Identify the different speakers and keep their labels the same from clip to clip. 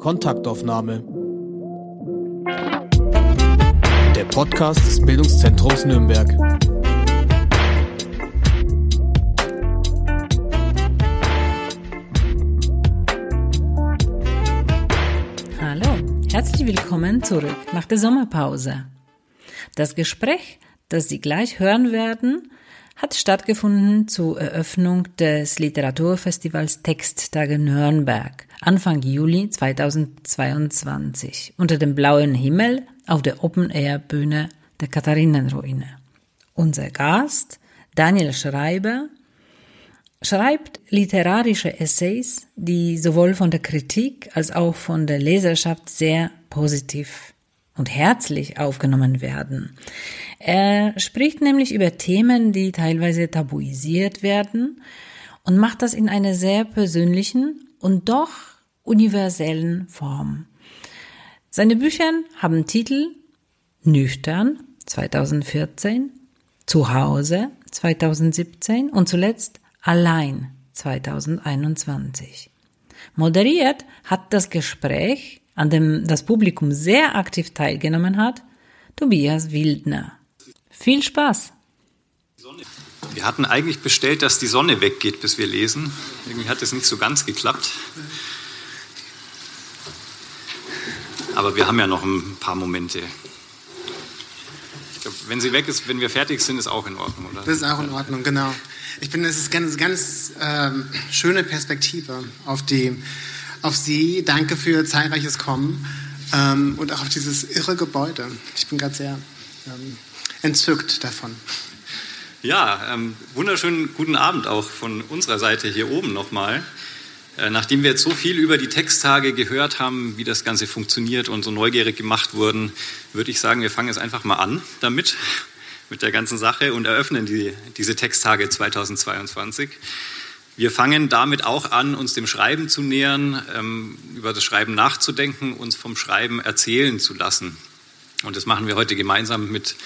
Speaker 1: Kontaktaufnahme. Der Podcast des Bildungszentrums Nürnberg.
Speaker 2: Hallo, herzlich willkommen zurück nach der Sommerpause. Das Gespräch, das Sie gleich hören werden, hat stattgefunden zur Eröffnung des Literaturfestivals Texttage Nürnberg Anfang Juli 2022 unter dem blauen Himmel auf der Open-Air-Bühne der Katharinenruine. Unser Gast, Daniel Schreiber, schreibt literarische Essays, die sowohl von der Kritik als auch von der Leserschaft sehr positiv und herzlich aufgenommen werden. Er spricht nämlich über Themen, die teilweise tabuisiert werden und macht das in einer sehr persönlichen und doch universellen Form. Seine Bücher haben Titel Nüchtern 2014, Zuhause 2017 und zuletzt Allein 2021. Moderiert hat das Gespräch, an dem das Publikum sehr aktiv teilgenommen hat, Tobias Wildner. Viel Spaß!
Speaker 3: Wir hatten eigentlich bestellt, dass die Sonne weggeht, bis wir lesen. Irgendwie hat es nicht so ganz geklappt. Aber wir haben ja noch ein paar Momente. Ich glaube, wenn sie weg ist, wenn wir fertig sind, ist auch in Ordnung, oder?
Speaker 4: Das ist auch in Ordnung, genau. Ich finde, es ist ganz, ganz ähm, schöne Perspektive auf die, auf Sie. Danke für Ihr zahlreiches Kommen ähm, und auch auf dieses irre Gebäude. Ich bin gerade sehr ähm, entzückt davon.
Speaker 3: Ja, ähm, wunderschönen guten Abend auch von unserer Seite hier oben nochmal. Äh, nachdem wir jetzt so viel über die Texttage gehört haben, wie das Ganze funktioniert und so neugierig gemacht wurden, würde ich sagen, wir fangen jetzt einfach mal an damit, mit der ganzen Sache und eröffnen die, diese Texttage 2022. Wir fangen damit auch an, uns dem Schreiben zu nähern, ähm, über das Schreiben nachzudenken, uns vom Schreiben erzählen zu lassen. Und das machen wir heute gemeinsam mit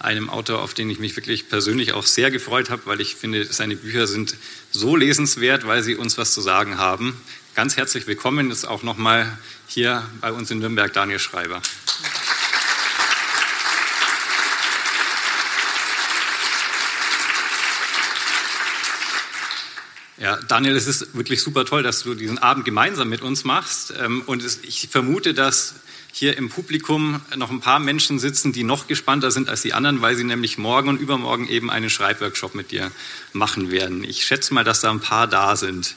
Speaker 3: einem Autor, auf den ich mich wirklich persönlich auch sehr gefreut habe, weil ich finde, seine Bücher sind so lesenswert, weil sie uns was zu sagen haben. Ganz herzlich willkommen ist auch nochmal hier bei uns in Nürnberg Daniel Schreiber. Ja, Daniel, es ist wirklich super toll, dass du diesen Abend gemeinsam mit uns machst. Ähm, und ich vermute, dass hier im Publikum noch ein paar Menschen sitzen, die noch gespannter sind als die anderen, weil sie nämlich morgen und übermorgen eben einen Schreibworkshop mit dir machen werden. Ich schätze mal, dass da ein paar da sind.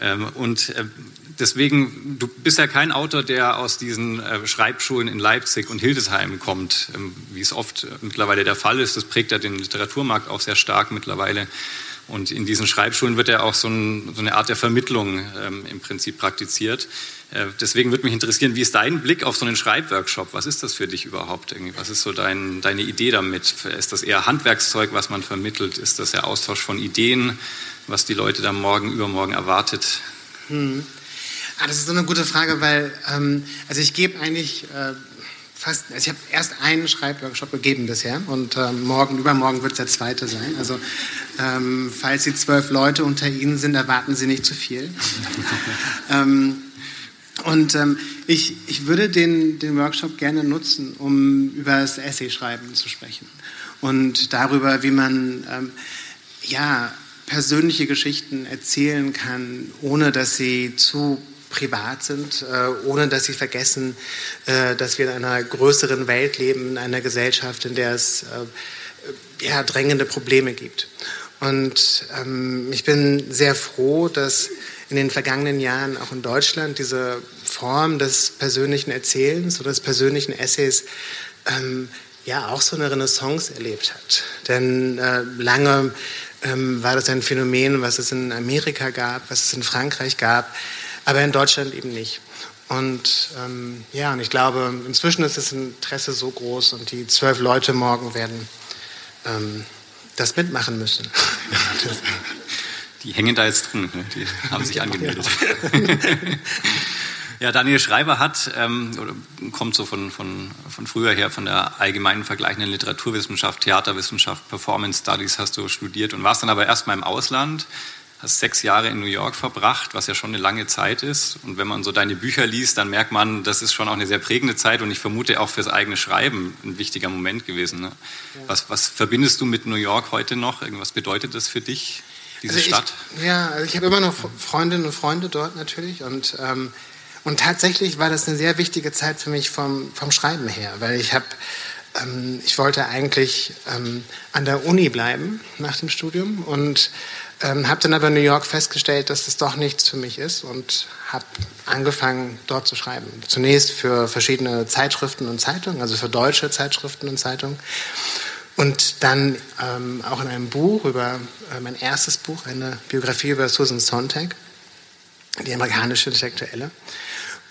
Speaker 3: Ähm, und äh, deswegen, du bist ja kein Autor, der aus diesen äh, Schreibschulen in Leipzig und Hildesheim kommt, ähm, wie es oft mittlerweile der Fall ist. Das prägt ja den Literaturmarkt auch sehr stark mittlerweile. Und in diesen Schreibschulen wird ja auch so, ein, so eine Art der Vermittlung ähm, im Prinzip praktiziert. Äh, deswegen würde mich interessieren, wie ist dein Blick auf so einen Schreibworkshop? Was ist das für dich überhaupt? Irgendwie? Was ist so dein, deine Idee damit? Ist das eher Handwerkszeug, was man vermittelt? Ist das der Austausch von Ideen, was die Leute dann morgen, übermorgen erwartet?
Speaker 4: Hm. Ah, das ist so eine gute Frage, weil ähm, also ich gebe eigentlich äh, fast, also ich habe erst einen Schreibworkshop gegeben bisher und äh, morgen, übermorgen wird es der zweite sein. Also ähm, falls Sie zwölf Leute unter Ihnen sind, erwarten Sie nicht zu viel. ähm, und ähm, ich, ich würde den, den Workshop gerne nutzen, um über das Essay-Schreiben zu sprechen und darüber, wie man ähm, ja, persönliche Geschichten erzählen kann, ohne dass sie zu privat sind, äh, ohne dass sie vergessen, äh, dass wir in einer größeren Welt leben, in einer Gesellschaft, in der es äh, ja, drängende Probleme gibt. Und ähm, ich bin sehr froh, dass in den vergangenen Jahren auch in Deutschland diese Form des persönlichen Erzählens oder des persönlichen Essays ähm, ja auch so eine Renaissance erlebt hat. Denn lange ähm, war das ein Phänomen, was es in Amerika gab, was es in Frankreich gab, aber in Deutschland eben nicht. Und ähm, ja, und ich glaube, inzwischen ist das Interesse so groß und die zwölf Leute morgen werden ähm, das mitmachen müssen.
Speaker 3: Die hängen da jetzt drin, ne? die haben sich angemeldet. Ja, Daniel Schreiber hat, ähm, oder kommt so von, von, von früher her, von der allgemeinen vergleichenden Literaturwissenschaft, Theaterwissenschaft, Performance Studies hast du studiert und warst dann aber erstmal im Ausland, hast sechs Jahre in New York verbracht, was ja schon eine lange Zeit ist. Und wenn man so deine Bücher liest, dann merkt man, das ist schon auch eine sehr prägende Zeit und ich vermute auch fürs eigene Schreiben ein wichtiger Moment gewesen. Ne? Was, was verbindest du mit New York heute noch? Irgendwas bedeutet das für dich, diese
Speaker 4: also
Speaker 3: ich, Stadt?
Speaker 4: Ja, also ich habe immer noch Freundinnen und Freunde dort natürlich und ähm, und tatsächlich war das eine sehr wichtige Zeit für mich vom, vom Schreiben her, weil ich habe ähm, ich wollte eigentlich ähm, an der Uni bleiben nach dem Studium und ähm, habe dann aber in New York festgestellt, dass das doch nichts für mich ist und habe angefangen, dort zu schreiben. Zunächst für verschiedene Zeitschriften und Zeitungen, also für deutsche Zeitschriften und Zeitungen. Und dann ähm, auch in einem Buch über äh, mein erstes Buch, eine Biografie über Susan Sontag, die amerikanische Intellektuelle.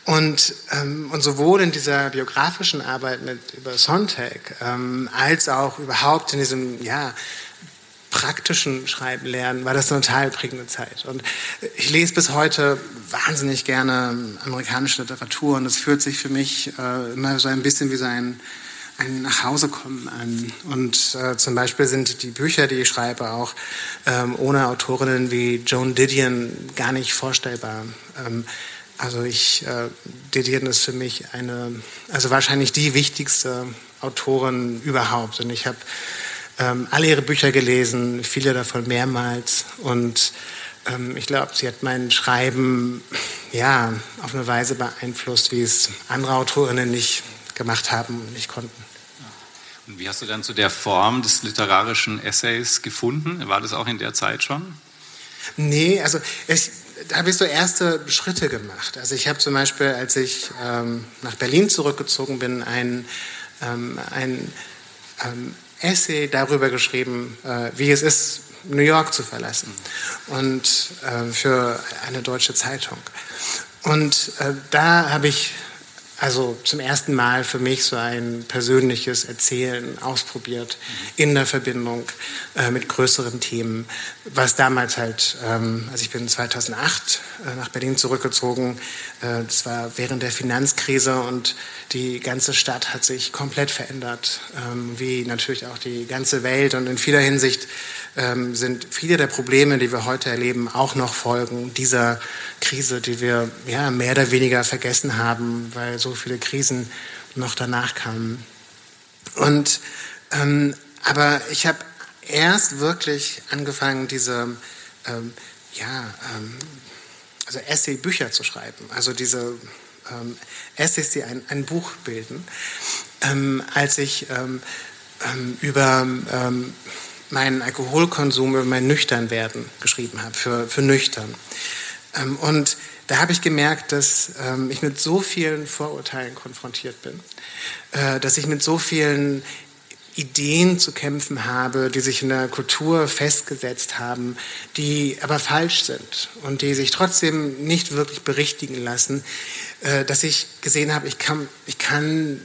Speaker 4: Und, ähm, und sowohl in dieser biografischen Arbeit mit, über Sontag ähm, als auch überhaupt in diesem ja, praktischen Schreiben lernen, war das eine total prägende Zeit. Und ich lese bis heute wahnsinnig gerne amerikanische Literatur und es fühlt sich für mich äh, immer so ein bisschen wie so ein, ein Nachhausekommen an. Und äh, zum Beispiel sind die Bücher, die ich schreibe, auch ähm, ohne Autorinnen wie Joan Didion gar nicht vorstellbar. Ähm, also ich, äh, Didion ist für mich eine, also wahrscheinlich die wichtigste Autorin überhaupt. Und ich habe ähm, alle ihre Bücher gelesen, viele davon mehrmals. Und ähm, ich glaube, sie hat mein Schreiben ja auf eine Weise beeinflusst, wie es andere Autorinnen nicht gemacht haben und nicht konnten.
Speaker 3: Und wie hast du dann zu der Form des literarischen Essays gefunden? War das auch in der Zeit schon?
Speaker 4: Nee, also ich, da habe ich so erste Schritte gemacht. Also ich habe zum Beispiel, als ich ähm, nach Berlin zurückgezogen bin, ein, ähm, ein ähm, Essay darüber geschrieben, äh, wie es ist, New York zu verlassen und äh, für eine deutsche Zeitung. Und äh, da habe ich also zum ersten Mal für mich so ein persönliches Erzählen ausprobiert in der Verbindung äh, mit größeren Themen, was damals halt, ähm, also ich bin 2008 äh, nach Berlin zurückgezogen, das war während der Finanzkrise und die ganze Stadt hat sich komplett verändert, ähm, wie natürlich auch die ganze Welt und in vieler Hinsicht ähm, sind viele der Probleme, die wir heute erleben, auch noch Folgen dieser Krise, die wir ja, mehr oder weniger vergessen haben, weil so viele Krisen noch danach kamen. Und, ähm, aber ich habe erst wirklich angefangen, diese ähm, ja, ähm, also Essay-Bücher zu schreiben, also diese ähm, Essays, die ein, ein Buch bilden, ähm, als ich ähm, über meinen Alkoholkonsum, über mein Nüchternwerden geschrieben habe, für, für nüchtern. Ähm, und da habe ich gemerkt, dass ähm, ich mit so vielen Vorurteilen konfrontiert bin, äh, dass ich mit so vielen Ideen zu kämpfen habe, die sich in der Kultur festgesetzt haben, die aber falsch sind und die sich trotzdem nicht wirklich berichtigen lassen, äh, dass ich gesehen habe, ich kann, ich kann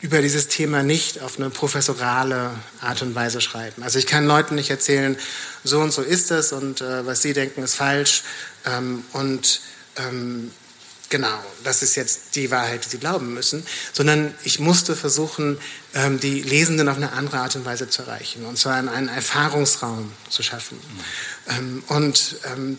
Speaker 4: über dieses Thema nicht auf eine professorale Art und Weise schreiben. Also ich kann Leuten nicht erzählen, so und so ist es und äh, was sie denken ist falsch ähm, und ähm, genau, das ist jetzt die Wahrheit, die sie glauben müssen, sondern ich musste versuchen, ähm, die Lesenden auf eine andere Art und Weise zu erreichen und zwar einen Erfahrungsraum zu schaffen. Mhm. und ähm,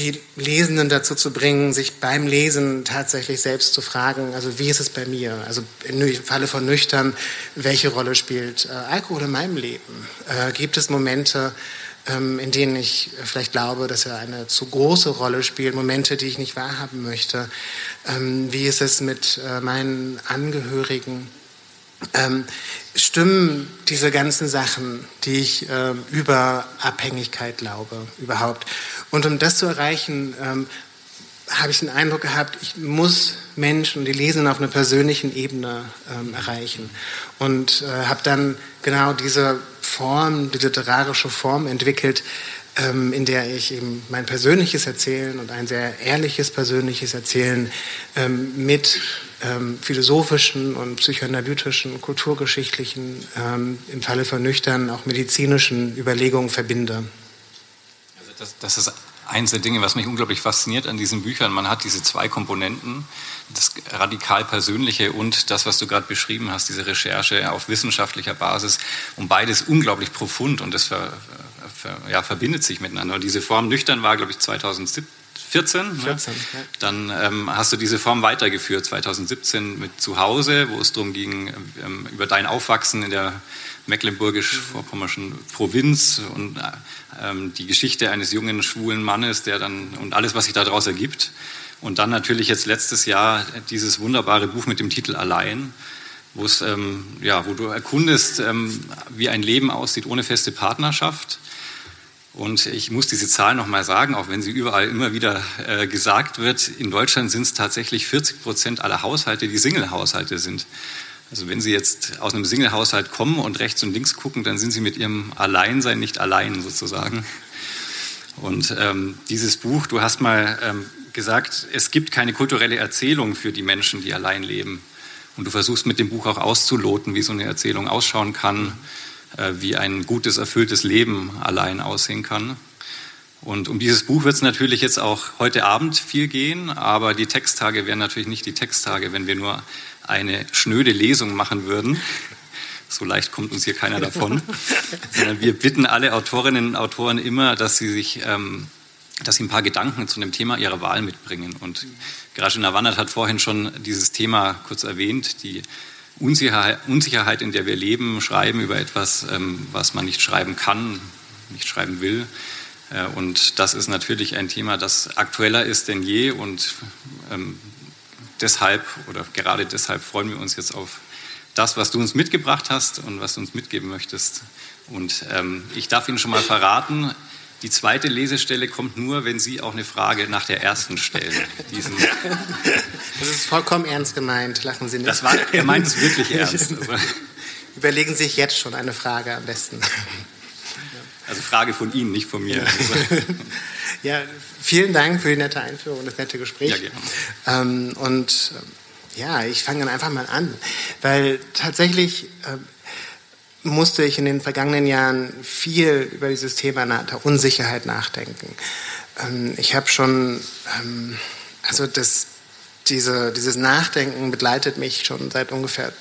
Speaker 4: die Lesenden dazu zu bringen, sich beim Lesen tatsächlich selbst zu fragen, also wie ist es bei mir? Also im Falle von Nüchtern, welche Rolle spielt äh, Alkohol in meinem Leben? Äh, gibt es Momente, ähm, in denen ich vielleicht glaube, dass er eine zu große Rolle spielt, Momente, die ich nicht wahrhaben möchte? Ähm, wie ist es mit äh, meinen Angehörigen? Ähm, stimmen diese ganzen Sachen, die ich äh, über Abhängigkeit glaube, überhaupt. Und um das zu erreichen, ähm, habe ich den Eindruck gehabt, ich muss Menschen, die lesen, auf einer persönlichen Ebene ähm, erreichen. Und äh, habe dann genau diese Form, die literarische Form entwickelt, ähm, in der ich eben mein persönliches Erzählen und ein sehr ehrliches persönliches Erzählen ähm, mit ähm, philosophischen und psychoanalytischen, kulturgeschichtlichen, ähm, im Falle von Nüchtern auch medizinischen Überlegungen verbinde.
Speaker 3: Also Das, das ist eins der Dinge, was mich unglaublich fasziniert an diesen Büchern. Man hat diese zwei Komponenten, das radikal Persönliche und das, was du gerade beschrieben hast, diese Recherche auf wissenschaftlicher Basis. Und beides unglaublich profund und das ver, ver, ja, verbindet sich miteinander. Und diese Form nüchtern war, glaube ich, 2014. 14, 14 ne? ja. Dann ähm, hast du diese Form weitergeführt, 2017 mit Zuhause, wo es darum ging, ähm, über dein Aufwachsen in der mecklenburgisch-vorpommerschen Provinz und ähm, die Geschichte eines jungen schwulen Mannes, der dann und alles, was sich daraus ergibt. Und dann natürlich jetzt letztes Jahr dieses wunderbare Buch mit dem Titel Allein, wo es ähm, ja, wo du erkundest, ähm, wie ein Leben aussieht ohne feste Partnerschaft. Und ich muss diese Zahl nochmal sagen, auch wenn sie überall immer wieder äh, gesagt wird. In Deutschland sind es tatsächlich 40 Prozent aller Haushalte, die Single-Haushalte sind. Also wenn Sie jetzt aus einem Single-Haushalt kommen und rechts und links gucken, dann sind Sie mit Ihrem Alleinsein nicht allein sozusagen. Und ähm, dieses Buch, du hast mal ähm, gesagt, es gibt keine kulturelle Erzählung für die Menschen, die allein leben. Und du versuchst mit dem Buch auch auszuloten, wie so eine Erzählung ausschauen kann, äh, wie ein gutes, erfülltes Leben allein aussehen kann. Und um dieses Buch wird es natürlich jetzt auch heute Abend viel gehen, aber die Texttage wären natürlich nicht die Texttage, wenn wir nur eine schnöde Lesung machen würden. So leicht kommt uns hier keiner davon. Sondern wir bitten alle Autorinnen und Autoren immer, dass sie sich, ähm, dass sie ein paar Gedanken zu einem Thema ihrer Wahl mitbringen. Und Grażyna Wannert hat vorhin schon dieses Thema kurz erwähnt, die Unsicherheit, Unsicherheit, in der wir leben, schreiben über etwas, ähm, was man nicht schreiben kann, nicht schreiben will. Äh, und das ist natürlich ein Thema, das aktueller ist denn je und ähm, deshalb oder gerade deshalb freuen wir uns jetzt auf das, was du uns mitgebracht hast und was du uns mitgeben möchtest. Und ähm, ich darf Ihnen schon mal verraten, die zweite Lesestelle kommt nur, wenn Sie auch eine Frage nach der ersten stellen. Diesen
Speaker 4: das ist vollkommen ernst gemeint, lachen Sie nicht.
Speaker 3: Das war, er meint es wirklich ernst.
Speaker 4: Also. Überlegen Sie sich jetzt schon eine Frage am besten.
Speaker 3: Also Frage von Ihnen, nicht von mir.
Speaker 4: ja, vielen Dank für die nette Einführung und das nette Gespräch. Ja, gerne. Ähm, und ja, ich fange dann einfach mal an, weil tatsächlich äh, musste ich in den vergangenen Jahren viel über dieses Thema der Unsicherheit nachdenken. Ähm, ich habe schon, ähm, also das, diese, dieses Nachdenken begleitet mich schon seit ungefähr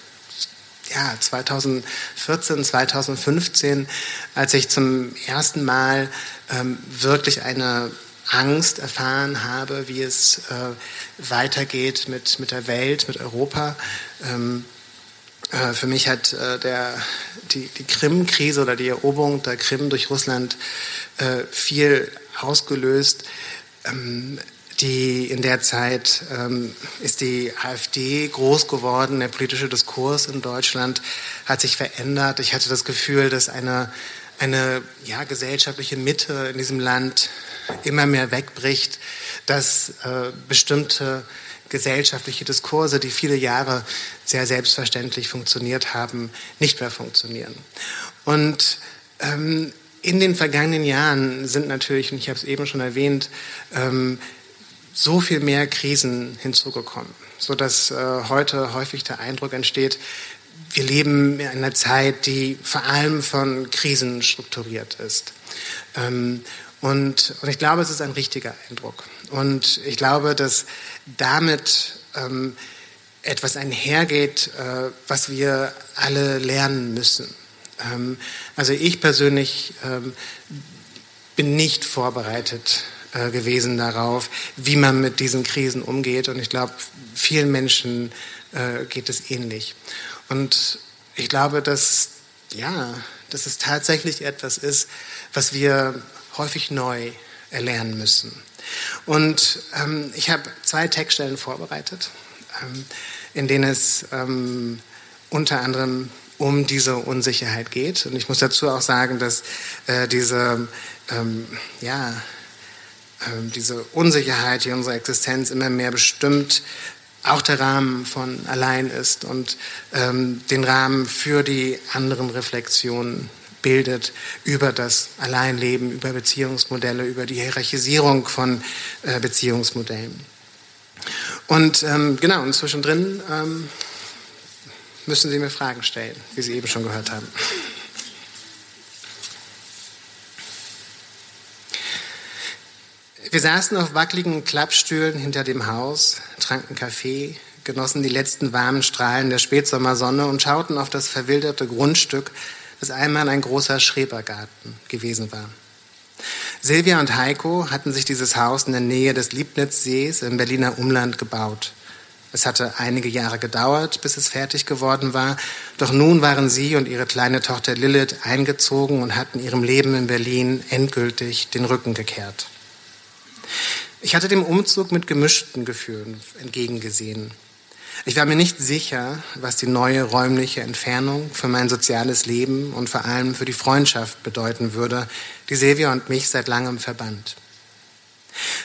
Speaker 4: ja, 2014, 2015, als ich zum ersten Mal ähm, wirklich eine Angst erfahren habe, wie es äh, weitergeht mit, mit der Welt, mit Europa. Ähm, äh, für mich hat äh, der, die, die Krim-Krise oder die Eroberung der Krim durch Russland äh, viel ausgelöst. Ähm, die, in der Zeit ähm, ist die AfD groß geworden, der politische Diskurs in Deutschland hat sich verändert. Ich hatte das Gefühl, dass eine, eine ja, gesellschaftliche Mitte in diesem Land immer mehr wegbricht, dass äh, bestimmte gesellschaftliche Diskurse, die viele Jahre sehr selbstverständlich funktioniert haben, nicht mehr funktionieren. Und ähm, in den vergangenen Jahren sind natürlich, und ich habe es eben schon erwähnt, ähm, so viel mehr Krisen hinzugekommen, sodass äh, heute häufig der Eindruck entsteht, wir leben in einer Zeit, die vor allem von Krisen strukturiert ist. Ähm, und, und, ich glaube, es ist ein richtiger Eindruck. Und ich glaube, dass damit ähm, etwas einhergeht, äh, was wir alle lernen müssen. Ähm, also ich persönlich ähm, bin nicht vorbereitet äh, gewesen darauf, wie man mit diesen Krisen umgeht. Und ich glaube, vielen Menschen äh, geht es ähnlich. Und ich glaube, dass, ja, dass es tatsächlich etwas ist, was wir häufig neu erlernen müssen. Und ähm, ich habe zwei Textstellen vorbereitet, ähm, in denen es ähm, unter anderem um diese Unsicherheit geht. Und ich muss dazu auch sagen, dass äh, diese, ähm, ja, diese Unsicherheit, die unsere Existenz immer mehr bestimmt, auch der Rahmen von allein ist und ähm, den Rahmen für die anderen Reflexionen bildet über das Alleinleben, über Beziehungsmodelle, über die Hierarchisierung von äh, Beziehungsmodellen. Und ähm, genau, und zwischendrin ähm, müssen Sie mir Fragen stellen, wie Sie eben schon gehört haben. Wir saßen auf wackeligen Klappstühlen hinter dem Haus, tranken Kaffee, genossen die letzten warmen Strahlen der Spätsommersonne und schauten auf das verwilderte Grundstück, das einmal ein großer Schrebergarten gewesen war. Silvia und Heiko hatten sich dieses Haus in der Nähe des Liebnitzsees im Berliner Umland gebaut. Es hatte einige Jahre gedauert, bis es fertig geworden war, doch nun waren sie und ihre kleine Tochter Lilith eingezogen und hatten ihrem Leben in Berlin endgültig den Rücken gekehrt. Ich hatte dem Umzug mit gemischten Gefühlen entgegengesehen. Ich war mir nicht sicher, was die neue räumliche Entfernung für mein soziales Leben und vor allem für die Freundschaft bedeuten würde, die Silvia und mich seit langem verband.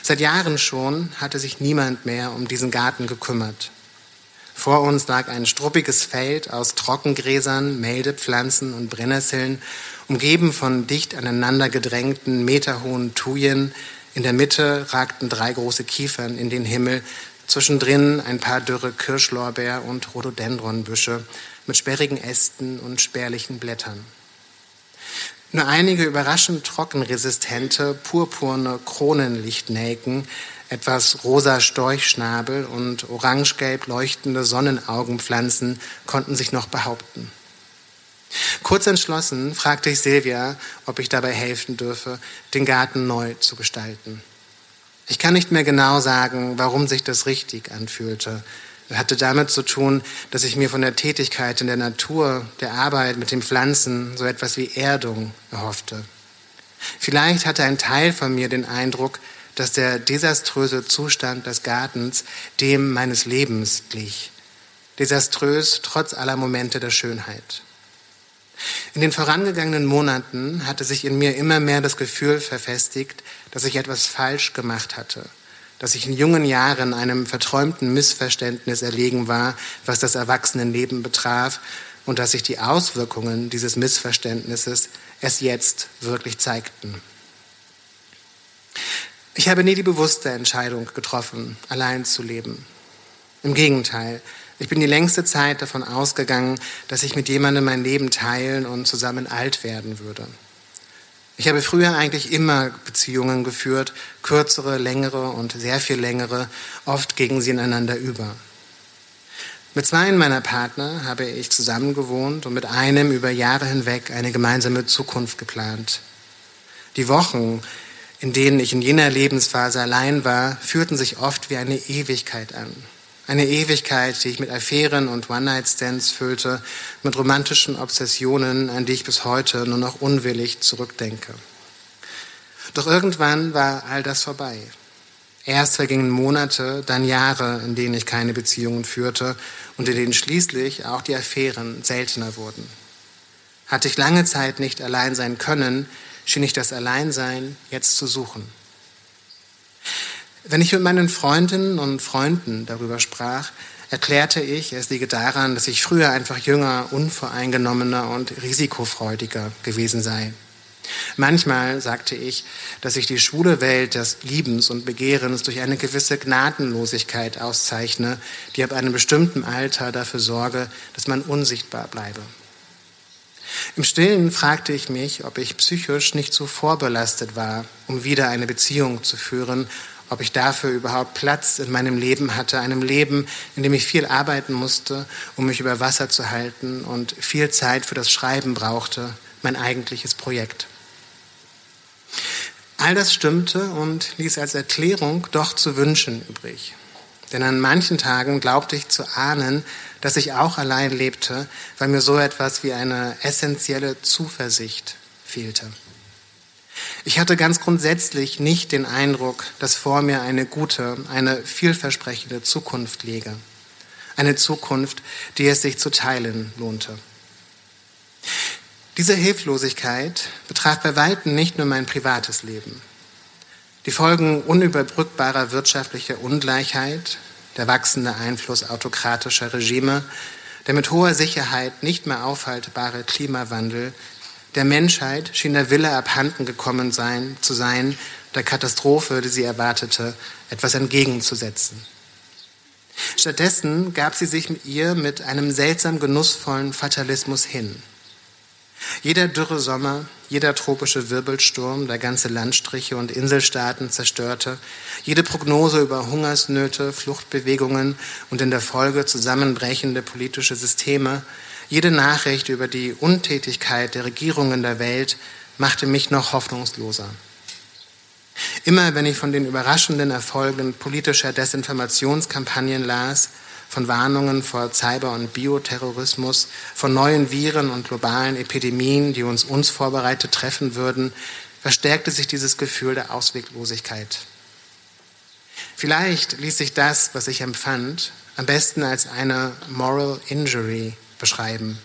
Speaker 4: Seit Jahren schon hatte sich niemand mehr um diesen Garten gekümmert. Vor uns lag ein struppiges Feld aus Trockengräsern, Meldepflanzen und Brennnesseln, umgeben von dicht aneinander gedrängten, meterhohen Thujen. In der Mitte ragten drei große Kiefern in den Himmel, Zwischendrin ein paar dürre Kirschlorbeer- und Rhododendronbüsche mit sperrigen Ästen und spärlichen Blättern. Nur einige überraschend trockenresistente, purpurne Kronenlichtnelken, etwas rosa Storchschnabel und orangegelb leuchtende Sonnenaugenpflanzen konnten sich noch behaupten. Kurz entschlossen fragte ich Silvia, ob ich dabei helfen dürfe, den Garten neu zu gestalten. Ich kann nicht mehr genau sagen, warum sich das richtig anfühlte. Es hatte damit zu tun, dass ich mir von der Tätigkeit in der Natur, der Arbeit mit den Pflanzen so etwas wie Erdung erhoffte. Vielleicht hatte ein Teil von mir den Eindruck, dass der desaströse Zustand des Gartens dem meines Lebens glich. Desaströs trotz aller Momente der Schönheit. In den vorangegangenen Monaten hatte sich in mir immer mehr das Gefühl verfestigt, dass ich etwas falsch gemacht hatte, dass ich in jungen Jahren einem verträumten Missverständnis erlegen war, was das Erwachsenenleben betraf und dass sich die Auswirkungen dieses Missverständnisses erst jetzt wirklich zeigten. Ich habe nie die bewusste Entscheidung getroffen, allein zu leben. Im Gegenteil, ich bin die längste Zeit davon ausgegangen, dass ich mit jemandem mein Leben teilen und zusammen alt werden würde. Ich habe früher eigentlich immer Beziehungen geführt, kürzere, längere und sehr viel längere, oft gegen sie ineinander über. Mit zwei meiner Partner habe ich zusammen gewohnt und mit einem über Jahre hinweg eine gemeinsame Zukunft geplant. Die Wochen, in denen ich in jener Lebensphase allein war, fühlten sich oft wie eine Ewigkeit an. Eine Ewigkeit, die ich mit Affären und One-Night-Stands füllte, mit romantischen Obsessionen, an die ich bis heute nur noch unwillig zurückdenke. Doch irgendwann war all das vorbei. Erst vergingen Monate, dann Jahre, in denen ich keine Beziehungen führte und in denen schließlich auch die Affären seltener wurden. Hatte ich lange Zeit nicht allein sein können, schien ich das Alleinsein jetzt zu suchen. Wenn ich mit meinen Freundinnen und Freunden darüber sprach, erklärte ich, es liege daran, dass ich früher einfach jünger, unvoreingenommener und risikofreudiger gewesen sei. Manchmal sagte ich, dass sich die schwule Welt des Liebens und Begehrens durch eine gewisse Gnadenlosigkeit auszeichne, die ab einem bestimmten Alter dafür sorge, dass man unsichtbar bleibe. Im Stillen fragte ich mich, ob ich psychisch nicht so vorbelastet war, um wieder eine Beziehung zu führen ob ich dafür überhaupt Platz in meinem Leben hatte, einem Leben, in dem ich viel arbeiten musste, um mich über Wasser zu halten und viel Zeit für das Schreiben brauchte, mein eigentliches Projekt. All das stimmte und ließ als Erklärung doch zu wünschen übrig. Denn an manchen Tagen glaubte ich zu ahnen, dass ich auch allein lebte, weil mir so etwas wie eine essentielle Zuversicht fehlte. Ich hatte ganz grundsätzlich nicht den Eindruck, dass vor mir eine gute, eine vielversprechende Zukunft liege. Eine Zukunft, die es sich zu teilen lohnte. Diese Hilflosigkeit betraf bei weitem nicht nur mein privates Leben. Die Folgen unüberbrückbarer wirtschaftlicher Ungleichheit, der wachsende Einfluss autokratischer Regime, der mit hoher Sicherheit nicht mehr aufhaltbare Klimawandel der Menschheit schien der Wille abhanden gekommen sein, zu sein, der Katastrophe, die sie erwartete, etwas entgegenzusetzen. Stattdessen gab sie sich mit ihr mit einem seltsam genussvollen Fatalismus hin. Jeder dürre Sommer, jeder tropische Wirbelsturm, der ganze Landstriche und Inselstaaten zerstörte, jede Prognose über Hungersnöte, Fluchtbewegungen und in der Folge zusammenbrechende politische Systeme, jede Nachricht über die Untätigkeit der Regierungen der Welt machte mich noch hoffnungsloser. Immer wenn ich von den überraschenden Erfolgen politischer Desinformationskampagnen las, von Warnungen vor Cyber- und Bioterrorismus, von neuen Viren und globalen Epidemien, die uns uns vorbereitet treffen würden, verstärkte sich dieses Gefühl der Ausweglosigkeit. Vielleicht ließ sich das, was ich empfand, am besten als eine Moral Injury beschreiben.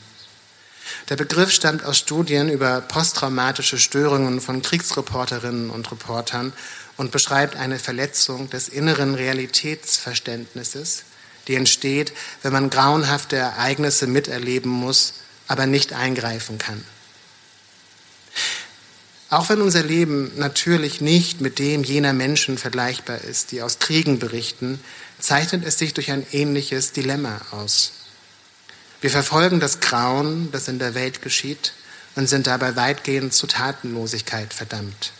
Speaker 4: Der Begriff stammt aus Studien über posttraumatische Störungen von Kriegsreporterinnen und Reportern und beschreibt eine Verletzung des inneren Realitätsverständnisses, die entsteht, wenn man grauenhafte Ereignisse miterleben muss, aber nicht eingreifen kann. Auch wenn unser Leben natürlich nicht mit dem jener Menschen vergleichbar ist, die aus Kriegen berichten, zeichnet es sich durch ein ähnliches Dilemma aus. Wir verfolgen das Grauen, das in der Welt geschieht, und sind dabei weitgehend zu Tatenlosigkeit verdammt.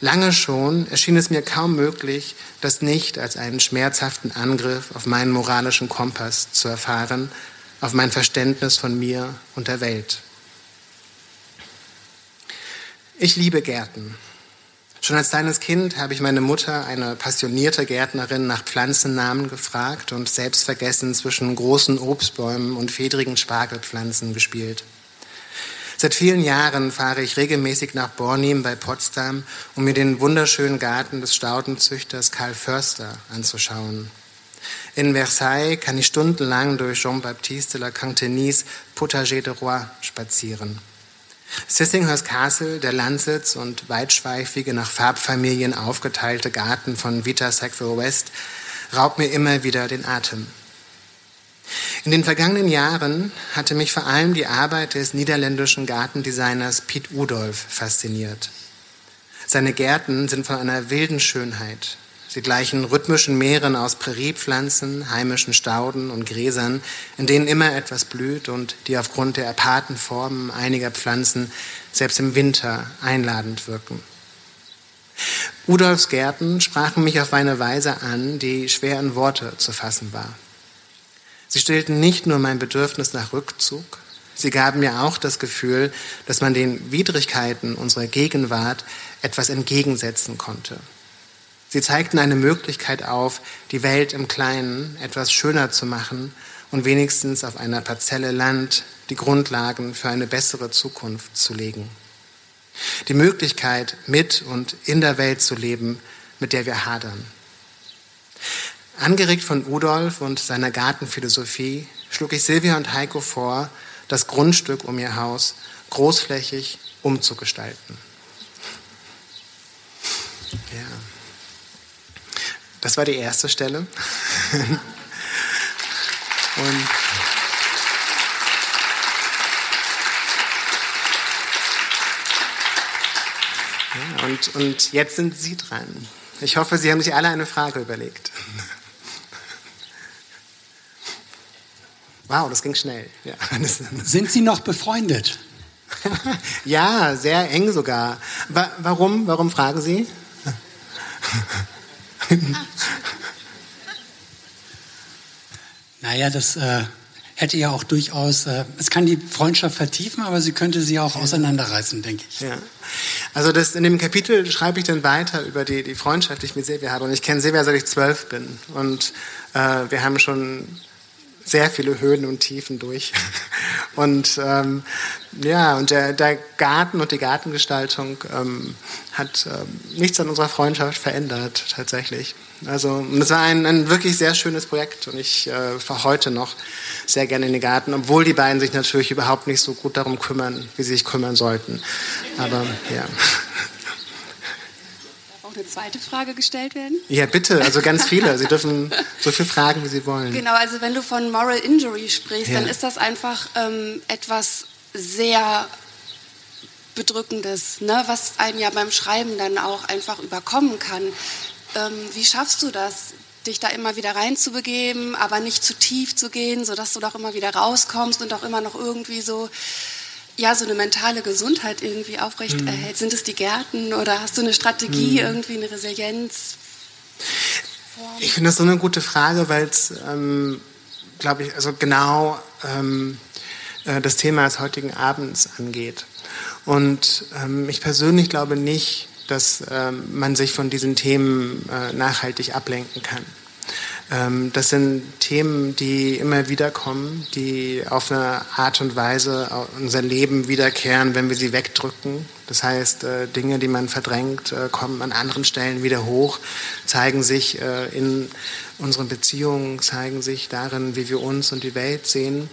Speaker 4: Lange schon erschien es mir kaum möglich, das nicht als einen schmerzhaften Angriff auf meinen moralischen Kompass zu erfahren, auf mein Verständnis von mir und der Welt. Ich liebe Gärten. Schon als kleines Kind habe ich meine Mutter, eine passionierte Gärtnerin, nach Pflanzennamen gefragt und selbstvergessen zwischen großen Obstbäumen und fedrigen Spargelpflanzen gespielt. Seit vielen Jahren fahre ich regelmäßig nach Bornim bei Potsdam, um mir den wunderschönen Garten des Staudenzüchters Karl Förster anzuschauen. In Versailles kann ich stundenlang durch Jean-Baptiste de la Cantenis Potager de Roi spazieren. Sissinghurst Castle, der Landsitz und weitschweifige, nach Farbfamilien aufgeteilte Garten von Vita Sackville West, raubt mir immer wieder den Atem. In den vergangenen Jahren hatte mich vor allem die Arbeit des niederländischen Gartendesigners Piet Udolf fasziniert. Seine Gärten sind von einer wilden Schönheit. Sie gleichen rhythmischen Meeren aus Präriepflanzen, heimischen Stauden und Gräsern, in denen immer etwas blüht und die aufgrund der aparten Formen einiger Pflanzen selbst im Winter einladend wirken. Udolfs Gärten sprachen mich auf eine Weise an, die schwer in Worte zu fassen war. Sie stillten nicht nur mein Bedürfnis nach Rückzug, sie gaben mir auch das Gefühl, dass man den Widrigkeiten unserer Gegenwart etwas entgegensetzen konnte. Sie zeigten eine Möglichkeit auf, die Welt im Kleinen etwas schöner zu machen und wenigstens auf einer Parzelle Land die Grundlagen für eine bessere Zukunft zu legen. Die Möglichkeit, mit und in der Welt zu leben, mit der wir hadern. Angeregt von Udolf und seiner Gartenphilosophie schlug ich Silvia und Heiko vor, das Grundstück um ihr Haus großflächig umzugestalten. Ja. Das war die erste Stelle. und Ja, und, und jetzt sind Sie dran. Ich hoffe, Sie haben sich alle eine Frage überlegt. Wow, das ging schnell. Ja.
Speaker 5: Sind Sie noch befreundet?
Speaker 4: ja, sehr eng sogar. Wa warum? Warum fragen Sie?
Speaker 5: Naja, das äh, hätte ja auch durchaus, äh, es kann die Freundschaft vertiefen, aber sie könnte sie auch auseinanderreißen, denke ich.
Speaker 4: Ja. Also das, in dem Kapitel schreibe ich dann weiter über die, die Freundschaft, die ich mit Silvia habe. Und ich kenne Silvia, seit ich zwölf bin. Und äh, wir haben schon sehr viele Höhen und Tiefen durch. Und ähm, ja, und der, der, Garten und die Gartengestaltung ähm, hat äh, nichts an unserer Freundschaft verändert, tatsächlich. Also es war ein, ein, wirklich sehr schönes Projekt und ich äh, fahre heute noch sehr gerne in den Garten, obwohl die beiden sich natürlich überhaupt nicht so gut darum kümmern, wie sie sich kümmern sollten. Aber ja
Speaker 6: eine zweite Frage gestellt werden?
Speaker 4: Ja, bitte, also ganz viele. Sie dürfen so viele fragen, wie Sie wollen.
Speaker 6: Genau, also wenn du von Moral Injury sprichst, ja. dann ist das einfach ähm, etwas sehr Bedrückendes, ne? was einen ja beim Schreiben dann auch einfach überkommen kann. Ähm, wie schaffst du das, dich da immer wieder reinzubegeben, aber nicht zu tief zu gehen, sodass du doch immer wieder rauskommst und auch immer noch irgendwie so ja, so eine mentale Gesundheit irgendwie aufrecht mhm. erhält? Sind es die Gärten oder hast du eine Strategie, mhm. irgendwie eine Resilienz?
Speaker 4: Ich finde das so eine gute Frage, weil es, ähm, glaube ich, also genau ähm, äh, das Thema des heutigen Abends angeht. Und ähm, ich persönlich glaube nicht, dass ähm, man sich von diesen Themen äh, nachhaltig ablenken kann. Ähm, das sind Themen, die immer wieder kommen, die auf eine Art und Weise unser Leben wiederkehren, wenn wir sie wegdrücken. Das heißt, äh, Dinge, die man verdrängt, äh, kommen an anderen Stellen wieder hoch, zeigen sich äh, in unseren Beziehungen, zeigen sich darin, wie wir uns und die Welt sehen.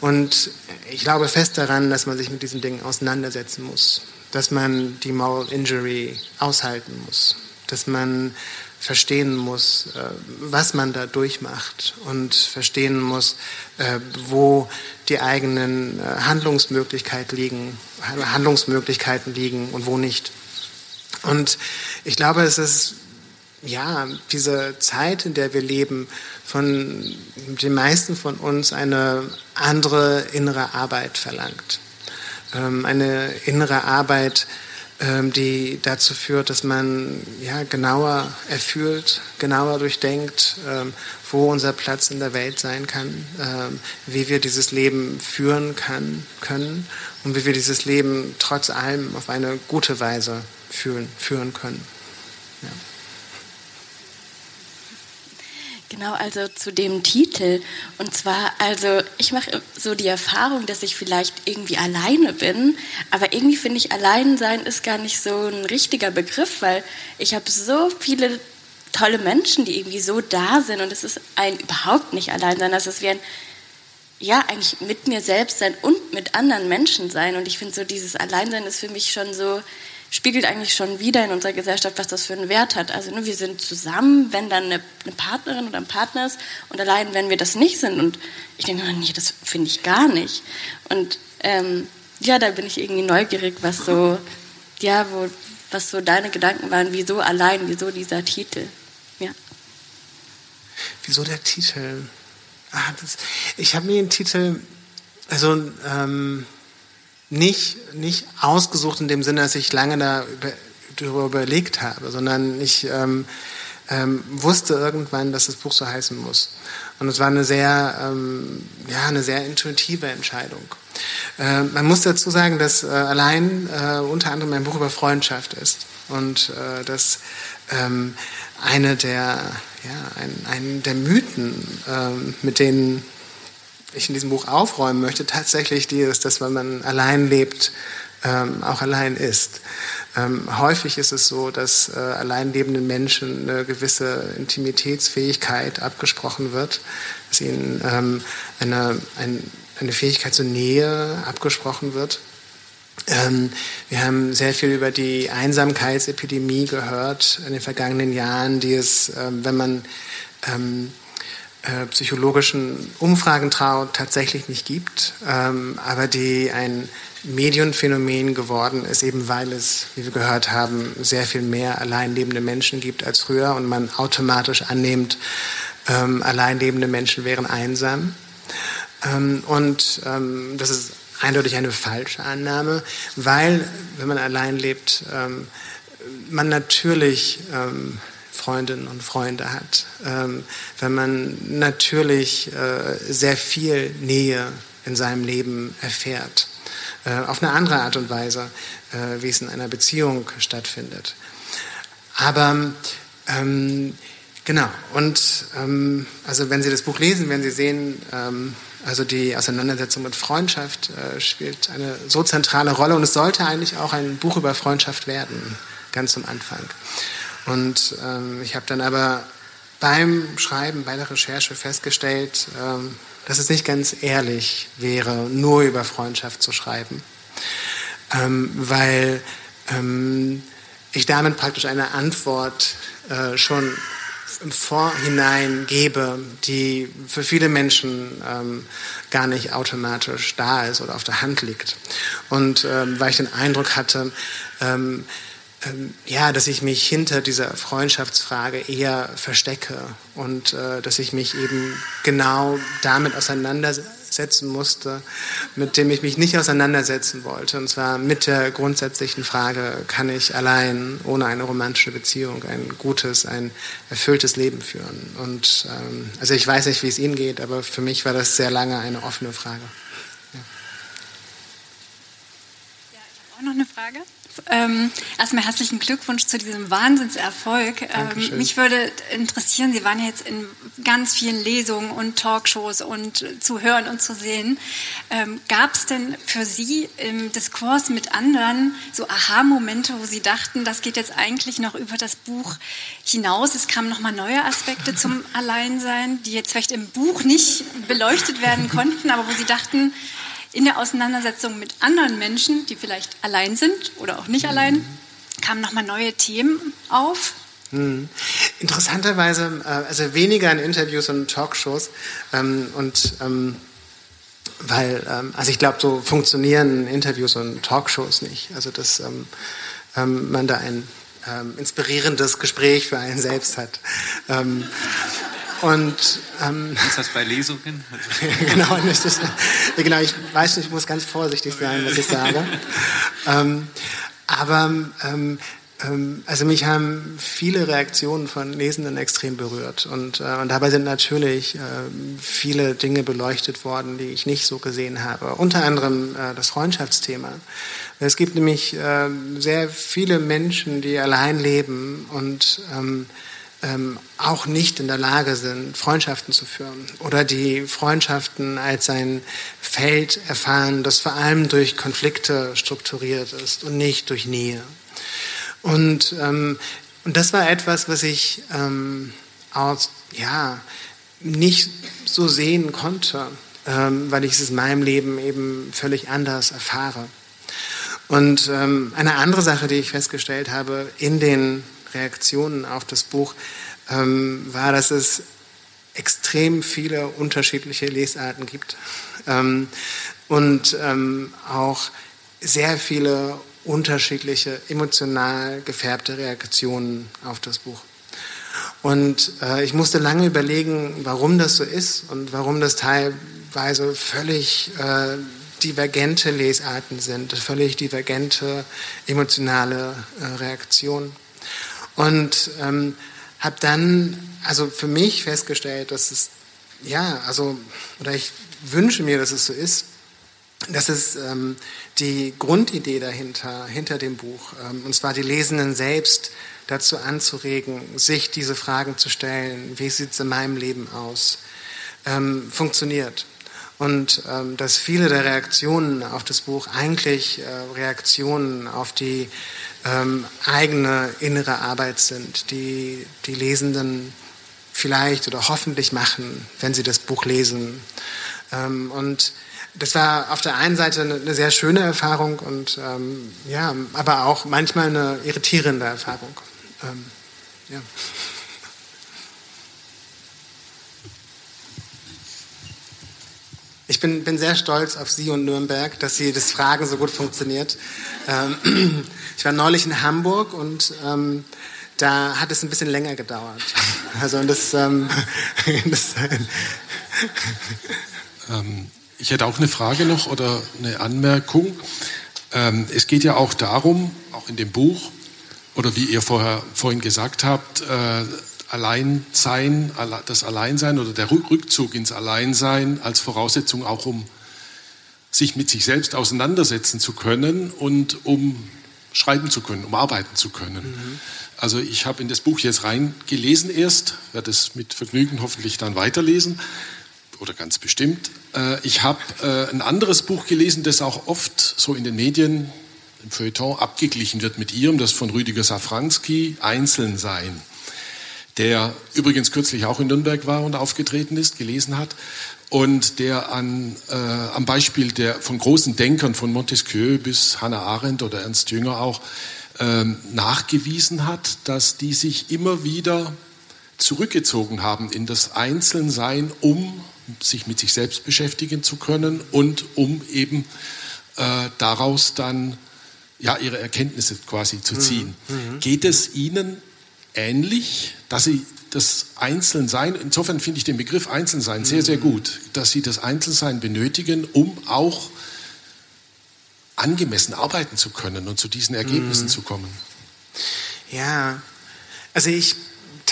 Speaker 4: Und ich glaube fest daran, dass man sich mit diesen Dingen auseinandersetzen muss, dass man die Moral Injury aushalten muss, dass man verstehen muss, äh, was man da durchmacht und verstehen muss, äh, wo die eigenen äh, Handlungsmöglichkeiten liegen, Handlungsmöglichkeiten liegen und wo nicht. Und ich glaube, es ist ja diese Zeit, in der wir leben, von den meisten von uns eine andere innere Arbeit verlangt. Ähm, eine innere Arbeit, die dazu führt, dass man ja, genauer erfühlt, genauer durchdenkt, ähm, wo unser Platz in der Welt sein kann, ähm, wie wir dieses Leben führen kann, können und wie wir dieses Leben trotz allem auf eine gute Weise führen, führen können. Ja.
Speaker 7: Genau, also zu dem Titel. Und zwar, also ich mache so die Erfahrung, dass ich vielleicht irgendwie alleine bin, aber irgendwie finde ich, Alleinsein ist gar nicht so ein richtiger Begriff, weil ich habe so viele tolle Menschen, die irgendwie so da sind und es ist ein überhaupt nicht Alleinsein, das ist wie ein, ja, eigentlich mit mir selbst sein und mit anderen Menschen sein. Und ich finde so, dieses Alleinsein ist für mich schon so, spiegelt eigentlich schon wieder in unserer Gesellschaft, was das für einen Wert hat. Also ne, wir sind zusammen, wenn dann eine, eine, Partnerin oder ein Partner ist und allein, wenn wir das nicht sind. Und ich denke, nee, das finde ich gar nicht. Und ähm, ja, da bin ich irgendwie neugierig, was so, ja, wo, was so deine Gedanken waren, wieso allein, wieso dieser Titel. Ja.
Speaker 4: Wieso der Titel? Ah, das, ich habe mir den Titel, also ähm, nicht, nicht ausgesucht in dem Sinne, dass ich lange da über, darüber überlegt habe, sondern ich ähm, ähm, wusste irgendwann, dass das Buch so heißen muss. Und es war eine sehr, ähm, ja, eine sehr intuitive Entscheidung. Äh, man muss dazu sagen, dass äh, allein äh, unter anderem ein Buch über Freundschaft ist und äh, dass ähm, eine der, ja, ein, ein der Mythen, ähm, mit denen ich in diesem Buch aufräumen möchte, tatsächlich die ist, dass wenn man allein lebt, ähm, auch allein ist. Ähm, häufig ist es so, dass äh, allein lebenden Menschen eine gewisse Intimitätsfähigkeit abgesprochen wird, dass ihnen ähm, eine, ein, eine Fähigkeit zur Nähe abgesprochen wird. Ähm, wir haben sehr viel über die Einsamkeitsepidemie gehört in den vergangenen Jahren, die es, ähm, wenn man ähm, äh, psychologischen Umfragen tatsächlich nicht gibt, ähm, aber die ein Medienphänomen geworden ist, eben weil es, wie wir gehört haben, sehr viel mehr alleinlebende Menschen gibt als früher und man automatisch annimmt, ähm, alleinlebende Menschen wären einsam. Ähm, und ähm, das ist eindeutig eine falsche Annahme, weil, wenn man allein lebt, ähm, man natürlich ähm, Freundinnen und Freunde hat, ähm, wenn man natürlich äh, sehr viel Nähe in seinem Leben erfährt, äh, auf eine andere Art und Weise, äh, wie es in einer Beziehung stattfindet. Aber ähm, genau, und ähm, also wenn Sie das Buch lesen, werden Sie sehen, ähm, also die Auseinandersetzung mit Freundschaft äh, spielt eine so zentrale Rolle und es sollte eigentlich auch ein Buch über Freundschaft werden, ganz zum Anfang. Und ähm, ich habe dann aber beim Schreiben, bei der Recherche festgestellt, ähm, dass es nicht ganz ehrlich wäre, nur über Freundschaft zu schreiben, ähm, weil ähm, ich damit praktisch eine Antwort äh, schon im Vorhinein gebe, die für viele Menschen ähm, gar nicht automatisch da ist oder auf der Hand liegt. Und ähm, weil ich den Eindruck hatte, ähm, ähm, ja, dass ich mich hinter dieser Freundschaftsfrage eher verstecke und äh, dass ich mich eben genau damit auseinandersetze auseinandersetzen musste, mit dem ich mich nicht auseinandersetzen wollte. Und zwar mit der grundsätzlichen Frage, kann ich allein ohne eine romantische Beziehung ein gutes, ein erfülltes Leben führen? Und ähm, also ich weiß nicht, wie es Ihnen geht, aber für mich war das sehr lange eine offene Frage. Ja.
Speaker 8: Ja, ich habe auch noch eine Frage. Ähm, erstmal herzlichen Glückwunsch zu diesem Wahnsinnserfolg. Ähm, mich würde interessieren, Sie waren jetzt in ganz vielen Lesungen und Talkshows und zu hören und zu sehen. Ähm, Gab es denn für Sie im Diskurs mit anderen so Aha-Momente, wo Sie dachten, das geht jetzt eigentlich noch über das Buch hinaus? Es kamen nochmal neue Aspekte zum Alleinsein, die jetzt vielleicht im Buch nicht beleuchtet werden konnten, aber wo Sie dachten, in der Auseinandersetzung mit anderen Menschen, die vielleicht allein sind oder auch nicht mhm. allein, kamen nochmal neue Themen auf.
Speaker 4: Hm. Interessanterweise, äh, also weniger in Interviews und Talkshows ähm, und ähm, weil, ähm, also ich glaube, so funktionieren Interviews und Talkshows nicht. Also dass ähm, ähm, man da ein ähm, inspirierendes Gespräch für einen selbst hat.
Speaker 3: Und, ähm, ist das bei Lesungen?
Speaker 4: genau, nicht, das, genau, ich weiß nicht, ich muss ganz vorsichtig sein, was ich sage. ähm, aber ähm, ähm, also mich haben viele Reaktionen von Lesenden extrem berührt und, äh, und dabei sind natürlich äh, viele Dinge beleuchtet worden, die ich nicht so gesehen habe. Unter anderem äh, das Freundschaftsthema. Es gibt nämlich äh, sehr viele Menschen, die allein leben und ähm, ähm, auch nicht in der Lage sind, Freundschaften zu führen oder die Freundschaften als ein Feld erfahren, das vor allem durch Konflikte strukturiert ist und nicht durch Nähe. Und, ähm, und das war etwas, was ich ähm, aus, ja, nicht so sehen konnte, ähm, weil ich es in meinem Leben eben völlig anders erfahre. Und ähm, eine andere Sache, die ich festgestellt habe in den Reaktionen auf das Buch ähm, war, dass es extrem viele unterschiedliche Lesarten gibt ähm, und ähm, auch sehr viele unterschiedliche emotional gefärbte Reaktionen auf das Buch. Und äh, ich musste lange überlegen, warum das so ist und warum das teilweise völlig äh, divergente Lesarten sind, völlig divergente emotionale äh, Reaktionen. Und ähm, habe dann also für mich festgestellt, dass es, ja, also, oder ich wünsche mir, dass es so ist, dass es ähm, die Grundidee dahinter, hinter dem Buch, ähm, und zwar die Lesenden selbst dazu anzuregen, sich diese Fragen zu stellen, wie sieht es in meinem Leben aus, ähm, funktioniert. Und ähm, dass viele der Reaktionen auf das Buch eigentlich äh, Reaktionen auf die ähm, eigene innere Arbeit sind, die die Lesenden vielleicht oder hoffentlich machen, wenn sie das Buch lesen. Ähm, und das war auf der einen Seite eine, sehr schöne Erfahrung und ähm, ja, aber auch manchmal eine irritierende Erfahrung. Ähm, ja. Ich bin, bin sehr stolz auf Sie und Nürnberg, dass Sie das Fragen so gut funktioniert. Ähm, ich war neulich in Hamburg und ähm, da hat es ein bisschen länger gedauert. Also das, ähm, das
Speaker 9: ähm, ich hätte auch eine Frage noch oder eine Anmerkung. Ähm, es geht ja auch darum, auch in dem Buch, oder wie ihr vorher, vorhin gesagt habt, äh, Alleinsein, das Alleinsein oder der Rückzug ins Alleinsein als Voraussetzung auch um sich mit sich selbst auseinandersetzen zu können und um schreiben zu können, um arbeiten zu können. Mhm. Also ich habe in das Buch jetzt reingelesen erst, werde es mit Vergnügen hoffentlich dann weiterlesen oder ganz bestimmt. Äh, ich habe äh, ein anderes Buch gelesen, das auch oft so in den Medien, im Feuilleton abgeglichen wird mit ihrem, das von Rüdiger Safranski, Einzeln sein der übrigens kürzlich auch in Nürnberg war und aufgetreten ist, gelesen hat und der an, äh, am Beispiel der, von großen Denkern von Montesquieu bis Hannah Arendt oder Ernst Jünger auch ähm, nachgewiesen hat, dass die sich immer wieder zurückgezogen haben in das Einzelnsein, um sich mit sich selbst beschäftigen zu können und um eben äh, daraus dann ja ihre Erkenntnisse quasi zu ziehen. Mhm. mhm. Geht es Ihnen ähnlich, dass sie das Einzelnsein, insofern finde ich den Begriff Einzelnsein sehr, sehr gut, dass sie das Einzelnsein benötigen, um auch angemessen arbeiten zu können und zu diesen Ergebnissen mhm. zu kommen.
Speaker 4: Ja, also ich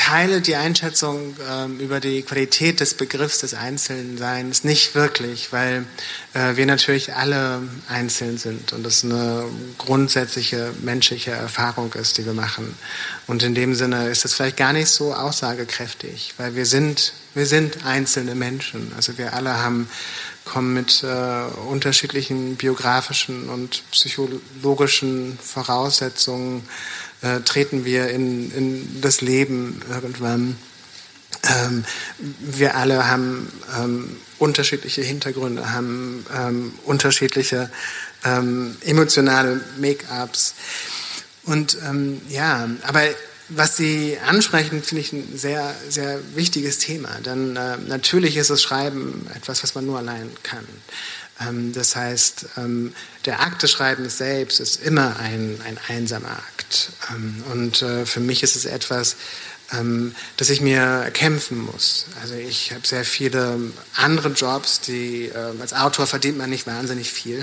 Speaker 4: teile die Einschätzung ähm, über die Qualität des Begriffs des Einzelnseins nicht wirklich, weil äh, wir natürlich alle einzeln sind und das eine grundsätzliche menschliche Erfahrung ist, die wir machen. Und in dem Sinne ist das vielleicht gar nicht so aussagekräftig, weil wir sind, wir sind einzelne Menschen. Also wir alle haben kommen mit äh, unterschiedlichen biografischen und psychologischen Voraussetzungen äh, treten wir in, in das Leben irgendwann. Ähm, wir alle haben ähm, unterschiedliche Hintergründe, haben ähm, unterschiedliche ähm, emotionale Make-ups. Und ähm, ja, aber was Sie ansprechen, finde ich ein sehr, sehr wichtiges Thema. Denn äh, natürlich ist das Schreiben etwas, was man nur allein kann. Ähm, das heißt, ähm, der Akt des Schreibens selbst ist immer ein, ein einsamer Akt. Ähm, und äh, für mich ist es etwas, dass ich mir kämpfen muss. Also ich habe sehr viele andere Jobs, die als Autor verdient man nicht wahnsinnig viel,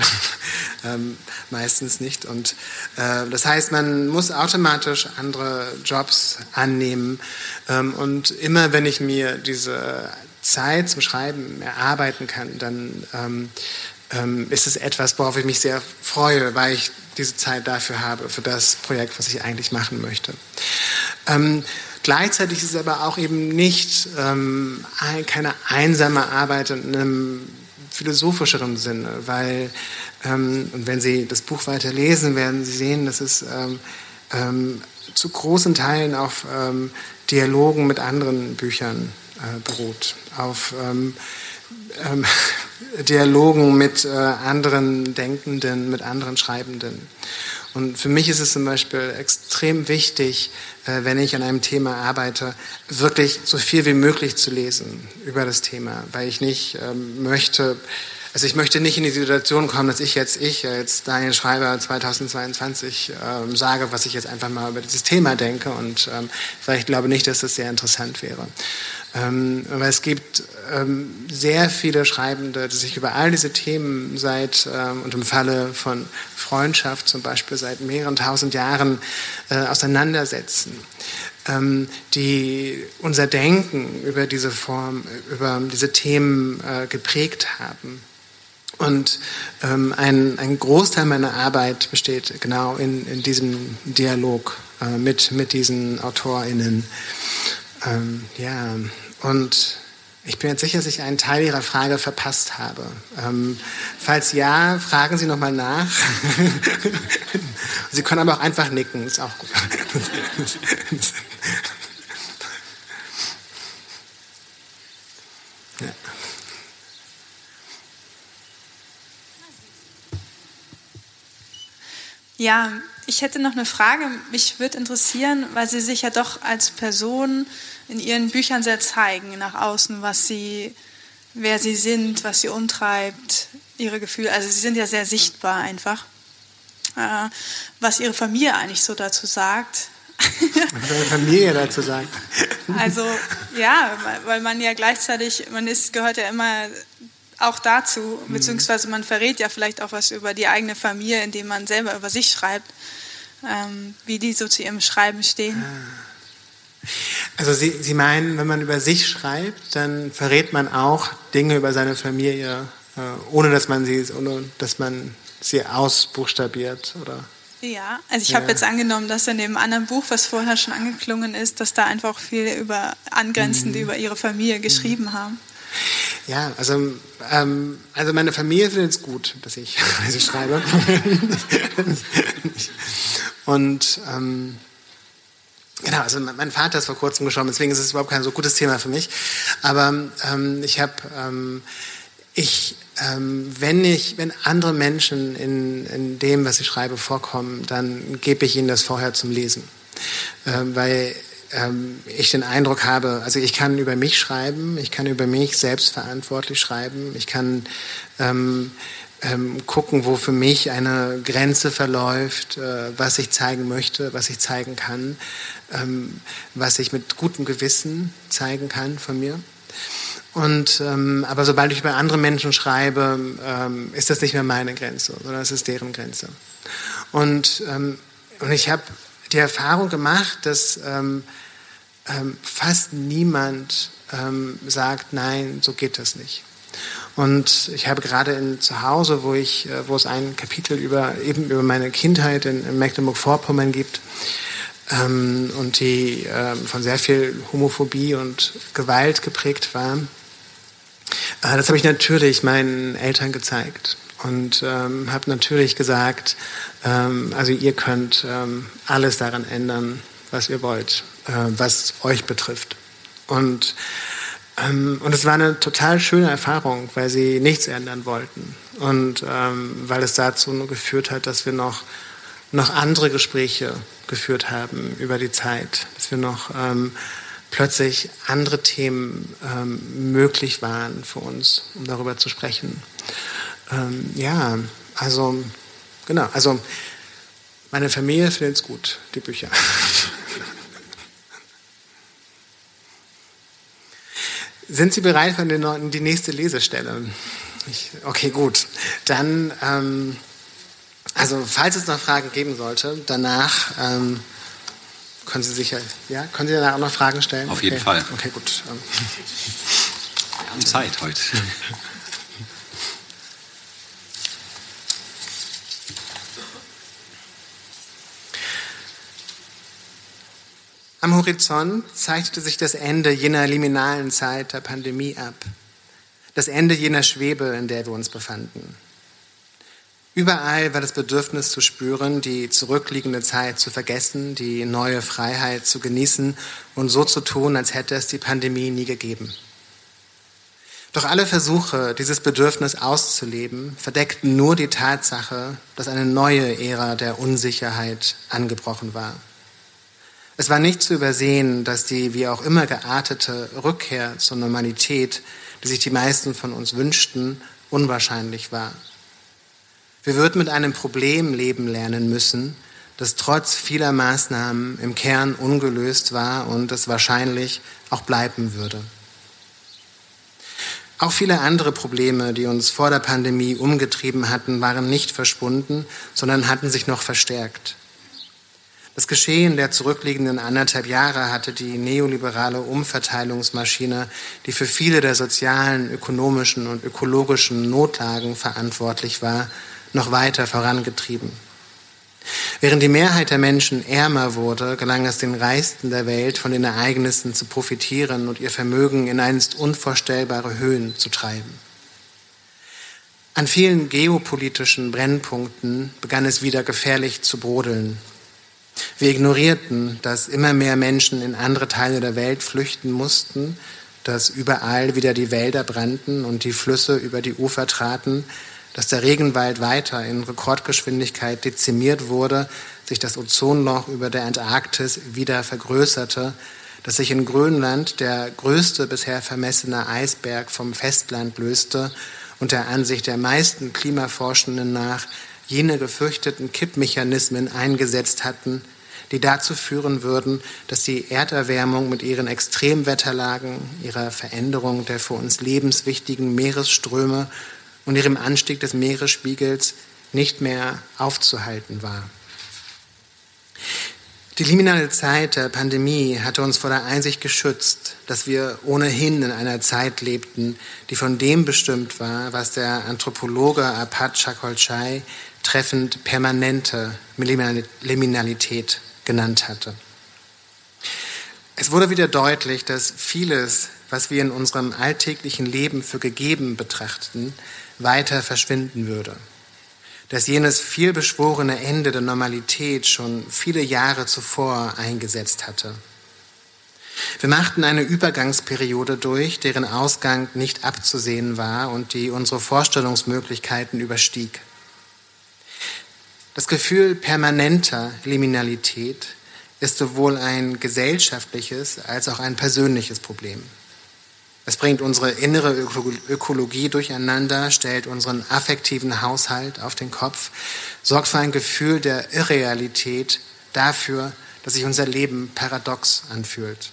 Speaker 4: meistens nicht. Und äh, das heißt, man muss automatisch andere Jobs annehmen. und immer wenn ich mir diese Zeit zum Schreiben erarbeiten kann, dann ähm, ähm, ist es etwas, worauf ich mich sehr freue, weil ich diese Zeit dafür habe, für das Projekt, was ich eigentlich machen möchte. Ähm, gleichzeitig ist es aber auch eben nicht ähm, keine einsame Arbeit in einem philosophischeren Sinne, weil, ähm, und wenn Sie das Buch weiter lesen, werden Sie sehen, dass es ähm, ähm, zu großen Teilen auf Dialogen mit anderen Büchern beruht, auf ähm, ähm, Dialogen mit äh, anderen Denkenden, mit anderen Schreibenden. Und für mich ist es zum Beispiel extrem wichtig, äh, wenn ich an einem Thema arbeite, wirklich so viel wie möglich zu lesen über das Thema, weil ich nicht ähm, möchte, also ich möchte nicht in die Situation kommen, dass ich jetzt, ich, jetzt Daniel Schreiber 2022 ähm, sage, was ich jetzt einfach mal über dieses Thema denke und ähm, weil ich glaube nicht, dass das sehr interessant wäre. Ähm, aber es gibt ähm, sehr viele Schreibende, die sich über all diese Themen seit, ähm, und im Falle von Freundschaft zum Beispiel seit mehreren tausend Jahren äh, auseinandersetzen, ähm, die unser Denken über diese Form, über diese Themen äh, geprägt haben. Und ähm, ein, ein Großteil meiner Arbeit besteht genau in, in diesem Dialog äh, mit, mit diesen AutorInnen. Ähm, ja, und ich bin jetzt sicher, dass ich einen Teil Ihrer Frage verpasst habe. Ähm, falls ja, fragen Sie nochmal nach. Sie können aber auch einfach nicken, ist auch gut. ja.
Speaker 10: ja, ich hätte noch eine Frage. Mich würde interessieren, weil Sie sich ja doch als Person in Ihren Büchern sehr zeigen nach außen, was Sie, wer Sie sind, was Sie umtreibt, Ihre Gefühle. Also Sie sind ja sehr sichtbar einfach. Äh, was Ihre Familie eigentlich so dazu sagt.
Speaker 4: Was Ihre Familie dazu sagt.
Speaker 10: Also ja, weil man ja gleichzeitig, man ist, gehört ja immer auch dazu, mhm. beziehungsweise man verrät ja vielleicht auch was über die eigene Familie, indem man selber über sich schreibt, ähm, wie die so zu ihrem Schreiben stehen.
Speaker 4: Ah. Also Sie, Sie meinen, wenn man über sich schreibt, dann verrät man auch Dinge über seine Familie, äh, ohne dass man sie, ohne dass man sie ausbuchstabiert, oder?
Speaker 10: Ja, also ich ja. habe jetzt angenommen, dass in dem anderen Buch, was vorher schon angeklungen ist, dass da einfach viel über Angrenzende mhm. über ihre Familie geschrieben mhm. haben.
Speaker 4: Ja, also, ähm, also meine Familie findet es gut, dass ich, dass ich schreibe. Und ähm, genau, also mein Vater ist vor kurzem gestorben, deswegen ist es überhaupt kein so gutes Thema für mich. Aber ähm, ich habe, ähm, ich, ähm, wenn ich, wenn andere Menschen in, in dem, was ich schreibe, vorkommen, dann gebe ich ihnen das vorher zum Lesen, ähm, weil ähm, ich den Eindruck habe, also ich kann über mich schreiben, ich kann über mich selbstverantwortlich schreiben, ich kann ähm, ähm, gucken, wo für mich eine Grenze verläuft, äh, was ich zeigen möchte, was ich zeigen kann, ähm, was ich mit gutem Gewissen zeigen kann von mir. Und, ähm, aber sobald ich über andere Menschen schreibe, ähm, ist das nicht mehr meine Grenze, sondern es ist deren Grenze. Und, ähm, und ich habe die Erfahrung gemacht, dass ähm, fast niemand sagt, nein, so geht das nicht. Und ich habe gerade in, zu Hause, wo, ich, äh, wo es ein Kapitel über, eben über meine Kindheit in, in Mecklenburg-Vorpommern gibt, ähm, und die ähm, von sehr viel Homophobie und Gewalt geprägt war, äh, das habe ich natürlich meinen Eltern gezeigt und ähm, habe natürlich gesagt, ähm, also ihr könnt ähm, alles daran ändern, was ihr wollt, äh, was euch betrifft. Und, und es war eine total schöne Erfahrung, weil sie nichts ändern wollten und ähm, weil es dazu nur geführt hat, dass wir noch, noch andere Gespräche geführt haben über die Zeit, dass wir noch ähm, plötzlich andere Themen ähm, möglich waren für uns, um darüber zu sprechen. Ähm, ja, also genau, also meine Familie findet es gut, die Bücher. Sind Sie bereit für die nächste Lesestelle? Ich, okay, gut. Dann, ähm, also falls es noch Fragen geben sollte, danach ähm, können Sie sicher, ja, können Sie danach auch noch Fragen stellen?
Speaker 3: Auf jeden
Speaker 4: okay.
Speaker 3: Fall.
Speaker 4: Okay, gut.
Speaker 3: Wir haben Zeit heute.
Speaker 4: Am Horizont zeichnete sich das Ende jener liminalen Zeit der Pandemie ab. Das Ende jener Schwebe, in der wir uns befanden. Überall war das Bedürfnis zu spüren, die zurückliegende Zeit zu vergessen, die neue Freiheit zu genießen und so zu tun, als hätte es die Pandemie nie gegeben. Doch alle Versuche, dieses Bedürfnis auszuleben, verdeckten nur die Tatsache, dass eine neue Ära der Unsicherheit angebrochen war. Es war nicht zu übersehen, dass die wie auch immer geartete Rückkehr zur Normalität, die sich die meisten von uns wünschten, unwahrscheinlich war. Wir würden mit einem Problem leben lernen müssen, das trotz vieler Maßnahmen im Kern ungelöst war und es wahrscheinlich auch bleiben würde. Auch viele andere Probleme, die uns vor der Pandemie umgetrieben hatten, waren nicht verschwunden, sondern hatten sich noch verstärkt. Das Geschehen der zurückliegenden anderthalb Jahre hatte die neoliberale Umverteilungsmaschine, die für viele der sozialen, ökonomischen und ökologischen Notlagen verantwortlich war, noch weiter vorangetrieben. Während die Mehrheit der Menschen ärmer wurde, gelang es den Reichsten der Welt, von den Ereignissen zu profitieren und ihr Vermögen in einst unvorstellbare Höhen zu treiben. An vielen geopolitischen Brennpunkten begann es wieder gefährlich zu brodeln. Wir ignorierten, dass immer mehr Menschen in andere Teile der Welt flüchten mussten, dass überall wieder die Wälder brannten und die Flüsse über die Ufer traten, dass der Regenwald weiter in Rekordgeschwindigkeit dezimiert wurde, sich das Ozonloch über der Antarktis wieder vergrößerte, dass sich in Grönland der größte bisher vermessene Eisberg vom Festland löste und der Ansicht der meisten Klimaforschenden nach jene gefürchteten Kippmechanismen eingesetzt hatten, die dazu führen würden, dass die Erderwärmung mit ihren Extremwetterlagen, ihrer Veränderung der für uns lebenswichtigen Meeresströme und ihrem Anstieg des Meeresspiegels nicht mehr aufzuhalten war. Die liminale Zeit der Pandemie hatte uns vor der Einsicht geschützt, dass wir ohnehin in einer Zeit lebten, die von dem bestimmt war, was der Anthropologe Apat Chakolchai treffend permanente Liminalität genannt hatte. Es wurde wieder deutlich, dass vieles, was wir in unserem alltäglichen Leben für gegeben betrachten, weiter verschwinden würde. Dass jenes vielbeschworene Ende der Normalität schon viele Jahre zuvor eingesetzt hatte. Wir machten eine Übergangsperiode durch, deren Ausgang nicht abzusehen war und die unsere Vorstellungsmöglichkeiten überstieg. Das Gefühl permanenter Liminalität ist sowohl ein gesellschaftliches als auch ein persönliches Problem. Es bringt unsere innere Ökologie durcheinander, stellt unseren affektiven Haushalt auf den Kopf, sorgt für ein Gefühl der Irrealität, dafür, dass sich unser Leben paradox anfühlt.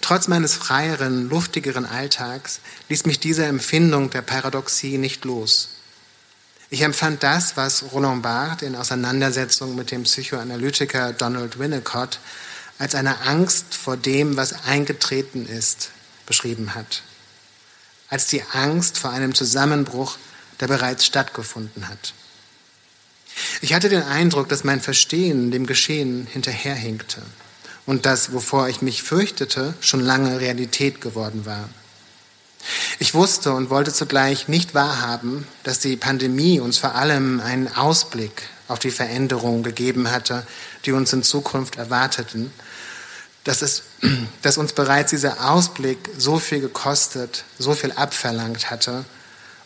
Speaker 4: Trotz meines freieren, luftigeren Alltags ließ mich diese Empfindung der Paradoxie nicht los. Ich empfand das, was Roland Barthes in Auseinandersetzung mit dem Psychoanalytiker Donald Winnicott als eine Angst vor dem, was eingetreten ist, beschrieben hat. Als die Angst vor einem Zusammenbruch, der bereits stattgefunden hat. Ich hatte den Eindruck, dass mein Verstehen dem Geschehen hinterherhinkte und dass, wovor ich mich fürchtete, schon lange Realität geworden war. Ich wusste und wollte zugleich nicht wahrhaben, dass die Pandemie uns vor allem einen Ausblick auf die Veränderungen gegeben hatte, die uns in Zukunft erwarteten, dass, es, dass uns bereits dieser Ausblick so viel gekostet, so viel abverlangt hatte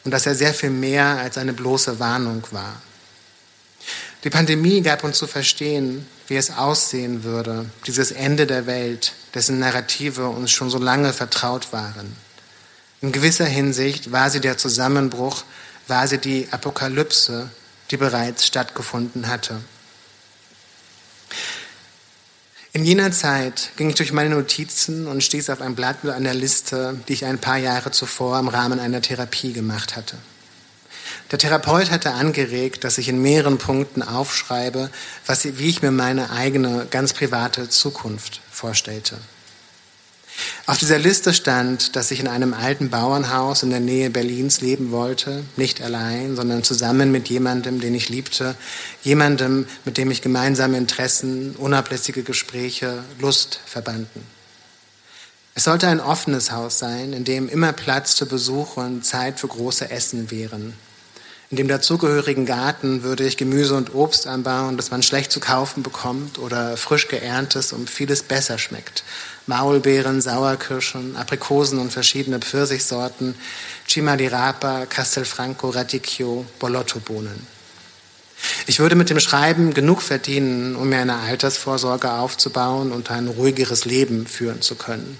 Speaker 4: und dass er sehr viel mehr als eine bloße Warnung war. Die Pandemie gab uns zu verstehen, wie es aussehen würde, dieses Ende der Welt, dessen Narrative uns schon so lange vertraut waren. In gewisser Hinsicht war sie der Zusammenbruch, war sie die Apokalypse, die bereits stattgefunden hatte. In jener Zeit ging ich durch meine Notizen und stieß auf ein Blatt an der Liste, die ich ein paar Jahre zuvor im Rahmen einer Therapie gemacht hatte. Der Therapeut hatte angeregt, dass ich in mehreren Punkten aufschreibe, was, wie ich mir meine eigene, ganz private Zukunft vorstellte. Auf dieser Liste stand, dass ich in einem alten Bauernhaus in der Nähe Berlins leben wollte, nicht allein, sondern zusammen mit jemandem, den ich liebte, jemandem, mit dem ich gemeinsame Interessen, unablässige Gespräche, Lust verbanden. Es sollte ein offenes Haus sein, in dem immer Platz für Besuche und Zeit für große Essen wären. In dem dazugehörigen Garten würde ich Gemüse und Obst anbauen, das man schlecht zu kaufen bekommt oder frisch geerntes und vieles besser schmeckt. Maulbeeren, Sauerkirschen, Aprikosen und verschiedene Pfirsichsorten, Cimadirapa, Castelfranco, Radicchio, Bolotto-Bohnen. Ich würde mit dem Schreiben genug verdienen, um mir eine Altersvorsorge aufzubauen und ein ruhigeres Leben führen zu können.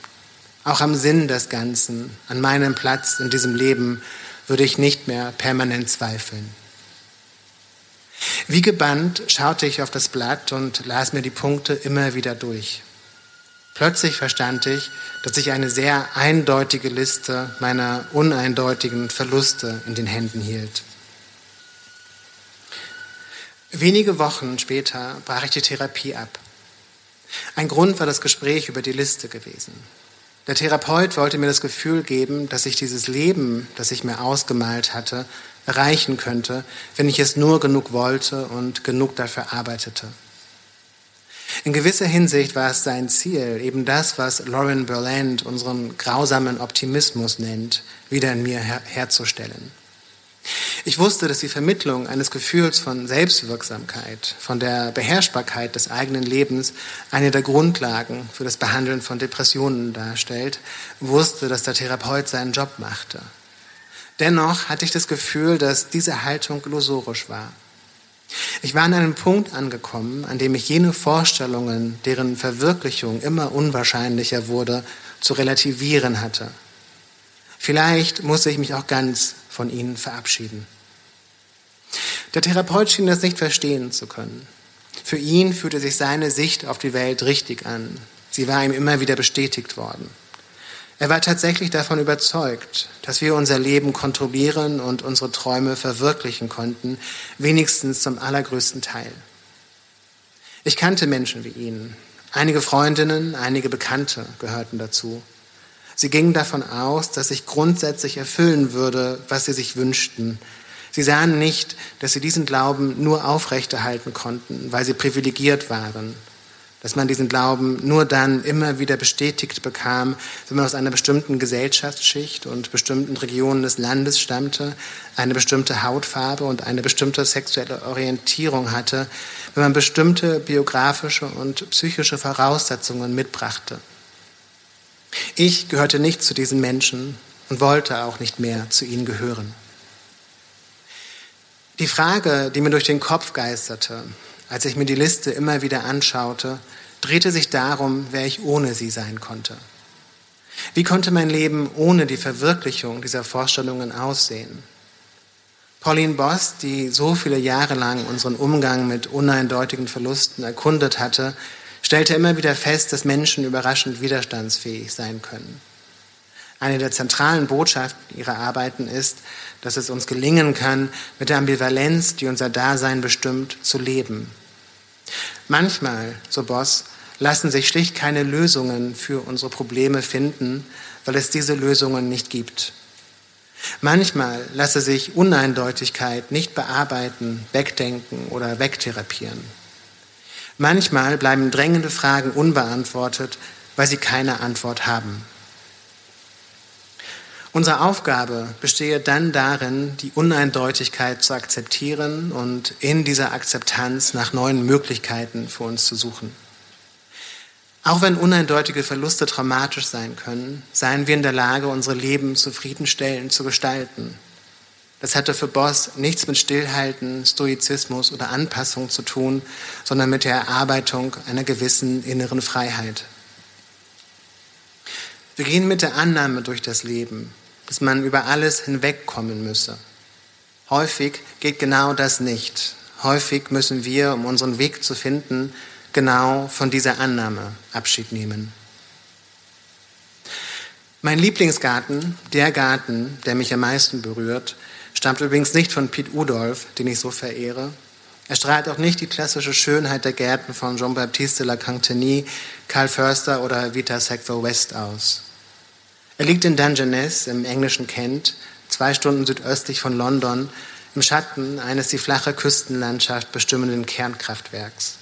Speaker 4: Auch am Sinn des Ganzen, an meinem Platz in diesem Leben, würde ich nicht mehr permanent zweifeln. Wie gebannt schaute ich auf das Blatt und las mir die Punkte immer wieder durch. Plötzlich verstand ich, dass ich eine sehr eindeutige Liste meiner uneindeutigen Verluste in den Händen hielt. Wenige Wochen später brach ich die Therapie ab. Ein Grund war das Gespräch über die Liste gewesen. Der Therapeut wollte mir das Gefühl geben, dass ich dieses Leben, das ich mir ausgemalt hatte, erreichen könnte, wenn ich es nur genug wollte und genug dafür arbeitete. In gewisser Hinsicht war es sein Ziel, eben das, was Lauren Berland unseren grausamen Optimismus nennt, wieder in mir her herzustellen. Ich wusste, dass die Vermittlung eines Gefühls von Selbstwirksamkeit, von der Beherrschbarkeit des eigenen Lebens eine der Grundlagen für das Behandeln von Depressionen darstellt, wusste, dass der Therapeut seinen Job machte. Dennoch hatte ich das Gefühl, dass diese Haltung illusorisch war. Ich war an einem Punkt angekommen, an dem ich jene Vorstellungen, deren Verwirklichung immer unwahrscheinlicher wurde, zu relativieren hatte. Vielleicht musste ich mich auch ganz von ihnen verabschieden. Der Therapeut schien das nicht verstehen zu können. Für ihn fühlte sich seine Sicht auf die Welt richtig an. Sie war ihm immer wieder bestätigt worden. Er war tatsächlich davon überzeugt, dass wir unser Leben kontrollieren und unsere Träume verwirklichen konnten, wenigstens zum allergrößten Teil. Ich kannte Menschen wie ihn. Einige Freundinnen, einige Bekannte gehörten dazu. Sie gingen davon aus, dass sich grundsätzlich erfüllen würde, was sie sich wünschten. Sie sahen nicht, dass sie diesen Glauben nur aufrechterhalten konnten, weil sie privilegiert waren. Dass man diesen Glauben nur dann immer wieder bestätigt bekam, wenn man aus einer bestimmten Gesellschaftsschicht und bestimmten Regionen des Landes stammte, eine bestimmte Hautfarbe und eine bestimmte sexuelle Orientierung hatte, wenn man bestimmte biografische und psychische Voraussetzungen mitbrachte. Ich gehörte nicht zu diesen Menschen und wollte auch nicht mehr zu ihnen gehören. Die Frage, die mir durch den Kopf geisterte, als ich mir die Liste immer wieder anschaute, drehte sich darum, wer ich ohne sie sein konnte. Wie konnte mein Leben ohne die Verwirklichung dieser Vorstellungen aussehen? Pauline Boss, die so viele Jahre lang unseren Umgang mit uneindeutigen Verlusten erkundet hatte, stellte immer wieder fest, dass Menschen überraschend widerstandsfähig sein können. Eine der zentralen Botschaften ihrer Arbeiten ist, dass es uns gelingen kann, mit der Ambivalenz, die unser Dasein bestimmt, zu leben. Manchmal, so Boss, lassen sich schlicht keine Lösungen für unsere Probleme finden, weil es diese Lösungen nicht gibt. Manchmal lasse sich Uneindeutigkeit nicht bearbeiten, wegdenken oder wegtherapieren. Manchmal bleiben drängende Fragen unbeantwortet, weil sie keine Antwort haben. Unsere Aufgabe bestehe dann darin, die Uneindeutigkeit zu akzeptieren und in dieser Akzeptanz nach neuen Möglichkeiten für uns zu suchen. Auch wenn uneindeutige Verluste traumatisch sein können, seien wir in der Lage, unsere Leben zufriedenstellend zu gestalten. Das hatte für Boss nichts mit Stillhalten, Stoizismus oder Anpassung zu tun, sondern mit der Erarbeitung einer gewissen inneren Freiheit. Wir gehen mit der Annahme durch das Leben, dass man über alles hinwegkommen müsse. Häufig geht genau das nicht. Häufig müssen wir, um unseren Weg zu finden, genau von dieser Annahme Abschied nehmen. Mein Lieblingsgarten, der Garten, der mich am meisten berührt, stammt übrigens nicht von Piet Udolf, den ich so verehre. Er strahlt auch nicht die klassische Schönheit der Gärten von Jean-Baptiste de la Cantenie, Karl Förster oder Vita Sackville West aus. Er liegt in Dungeness im englischen Kent, zwei Stunden südöstlich von London, im Schatten eines die flache Küstenlandschaft bestimmenden Kernkraftwerks.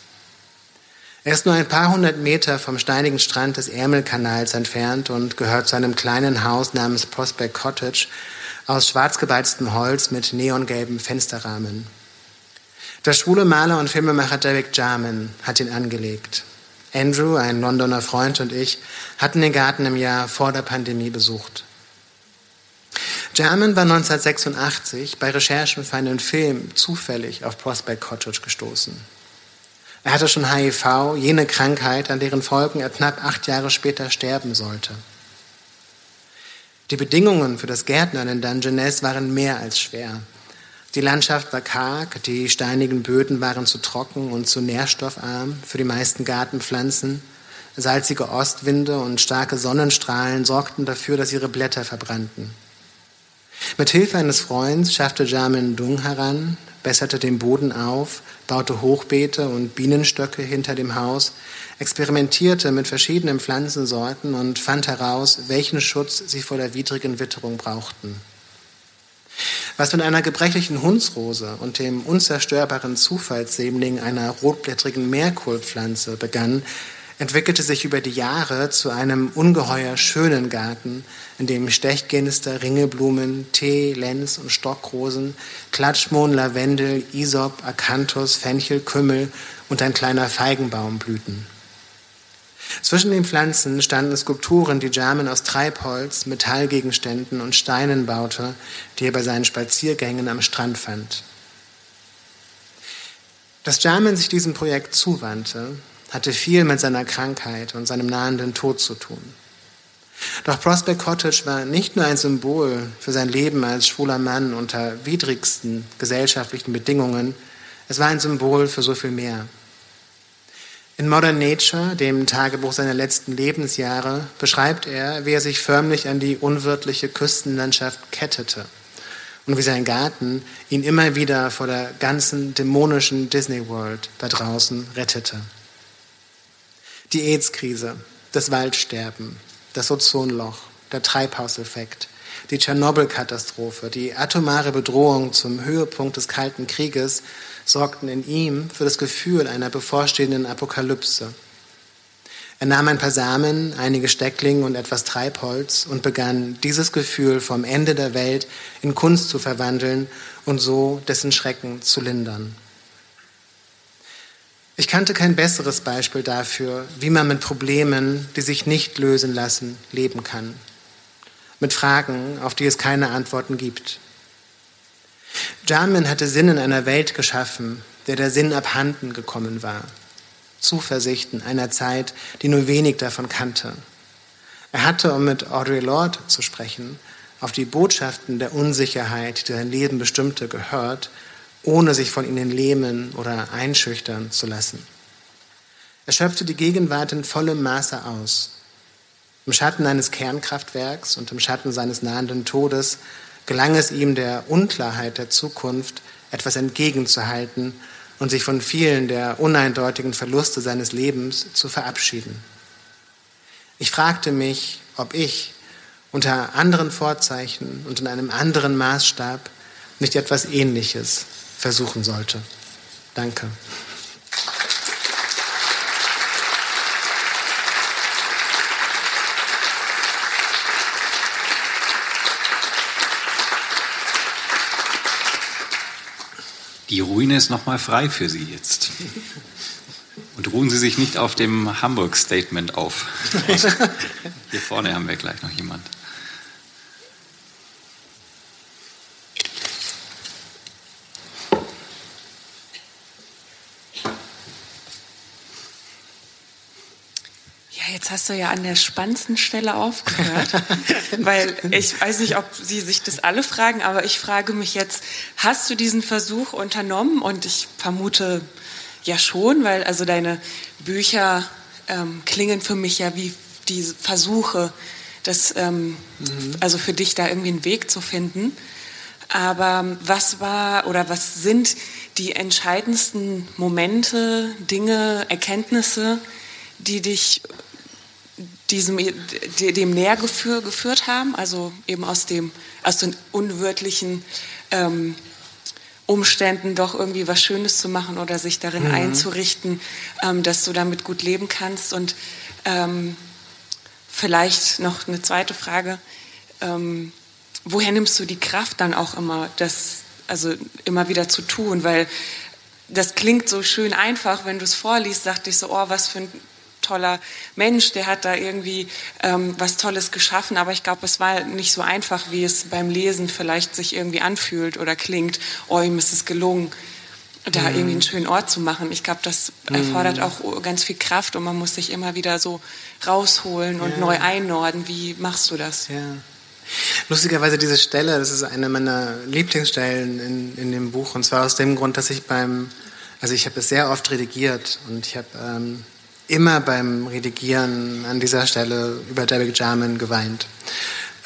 Speaker 4: Er ist nur ein paar hundert Meter vom steinigen Strand des Ärmelkanals entfernt und gehört zu einem kleinen Haus namens Prospect Cottage aus schwarz gebeiztem Holz mit neongelben Fensterrahmen. Der schwule Maler und Filmemacher Derek Jarman hat ihn angelegt. Andrew, ein Londoner Freund und ich hatten den Garten im Jahr vor der Pandemie besucht. Jarman war 1986 bei Recherchen für einen Film zufällig auf Prospect Cottage gestoßen. Er hatte schon HIV, jene Krankheit, an deren Folgen er knapp acht Jahre später sterben sollte. Die Bedingungen für das Gärtnern in Dungeness waren mehr als schwer. Die Landschaft war karg, die steinigen Böden waren zu trocken und zu nährstoffarm für die meisten Gartenpflanzen. Salzige Ostwinde und starke Sonnenstrahlen sorgten dafür, dass ihre Blätter verbrannten. Mit Hilfe eines Freunds schaffte Jamin Dung heran, besserte den Boden auf, baute Hochbeete und Bienenstöcke hinter dem Haus, experimentierte mit verschiedenen Pflanzensorten und fand heraus, welchen Schutz sie vor der widrigen Witterung brauchten. Was mit einer gebrechlichen Hundsrose und dem unzerstörbaren Zufallssämling einer rotblättrigen Meerkohlpflanze begann, entwickelte sich über die Jahre zu einem ungeheuer schönen Garten, in dem Stechginster, Ringelblumen, Tee, Lenz und Stockrosen, Klatschmohn, Lavendel, Isop, Akanthus, Fenchel, Kümmel und ein kleiner Feigenbaum blühten. Zwischen den Pflanzen standen Skulpturen, die Jarman aus Treibholz, Metallgegenständen und Steinen baute, die er bei seinen Spaziergängen am Strand fand. Dass Jarman sich diesem Projekt zuwandte, hatte viel mit seiner Krankheit und seinem nahenden Tod zu tun. Doch Prospect Cottage war nicht nur ein Symbol für sein Leben als schwuler Mann unter widrigsten gesellschaftlichen Bedingungen, es war ein Symbol für so viel mehr. In Modern Nature, dem Tagebuch seiner letzten Lebensjahre, beschreibt er, wie er sich förmlich an die unwirtliche Küstenlandschaft kettete und wie sein Garten ihn immer wieder vor der ganzen dämonischen Disney World da draußen rettete. Die AIDS-Krise, das Waldsterben, das Ozonloch, der Treibhauseffekt, die Tschernobyl-Katastrophe, die atomare Bedrohung zum Höhepunkt des Kalten Krieges sorgten in ihm für das Gefühl einer bevorstehenden Apokalypse. Er nahm ein paar Samen, einige Stecklinge und etwas Treibholz und begann dieses Gefühl vom Ende der Welt in Kunst zu verwandeln und so dessen Schrecken zu lindern. Ich kannte kein besseres Beispiel dafür, wie man mit Problemen, die sich nicht lösen lassen, leben kann. Mit Fragen, auf die es keine Antworten gibt. Jarman hatte Sinn in einer Welt geschaffen, der der Sinn abhanden gekommen war. Zuversichten einer Zeit, die nur wenig davon kannte. Er hatte, um mit Audre Lorde zu sprechen, auf die Botschaften der Unsicherheit, die sein Leben bestimmte, gehört, ohne sich von ihnen lähmen oder einschüchtern zu lassen. Er schöpfte die Gegenwart in vollem Maße aus. Im Schatten eines Kernkraftwerks und im Schatten seines nahenden Todes gelang es ihm, der Unklarheit der Zukunft etwas entgegenzuhalten und sich von vielen der uneindeutigen Verluste seines Lebens zu verabschieden. Ich fragte mich, ob ich unter anderen Vorzeichen und in einem anderen Maßstab nicht etwas Ähnliches versuchen sollte. Danke.
Speaker 3: Die Ruine ist nochmal frei für Sie jetzt. Und ruhen Sie sich nicht auf dem Hamburg-Statement auf. Hier vorne haben wir gleich noch jemand.
Speaker 11: Jetzt hast du ja an der spannendsten Stelle aufgehört, weil ich weiß nicht, ob Sie sich das alle fragen, aber ich frage mich jetzt, hast du diesen Versuch unternommen? Und ich vermute ja schon, weil also deine Bücher ähm, klingen für mich ja wie diese Versuche, das, ähm, mhm. also für dich da irgendwie einen Weg zu finden. Aber was war oder was sind die entscheidendsten Momente, Dinge, Erkenntnisse, die dich diesem, dem näher geführt haben, also eben aus, dem, aus den unwirtlichen ähm, Umständen doch irgendwie was Schönes zu machen oder sich darin mhm. einzurichten, ähm, dass du damit gut leben kannst. Und ähm, vielleicht noch eine zweite Frage. Ähm, woher nimmst du die Kraft dann auch immer, das also immer wieder zu tun? Weil das klingt so schön einfach, wenn du es vorliest, dachte ich so, oh, was für ein toller Mensch, der hat da irgendwie ähm, was Tolles geschaffen, aber ich glaube, es war nicht so einfach, wie es beim Lesen vielleicht sich irgendwie anfühlt oder klingt. Oh, ihm ist es gelungen, da mhm. irgendwie einen schönen Ort zu machen. Ich glaube, das erfordert mhm. auch ganz viel Kraft und man muss sich immer wieder so rausholen und ja. neu einnorden. Wie machst du das?
Speaker 4: Ja. Lustigerweise diese Stelle, das ist eine meiner Lieblingsstellen in, in dem Buch und zwar aus dem Grund, dass ich beim, also ich habe es sehr oft redigiert und ich habe ähm, immer beim Redigieren an dieser Stelle über Derek Jarman geweint.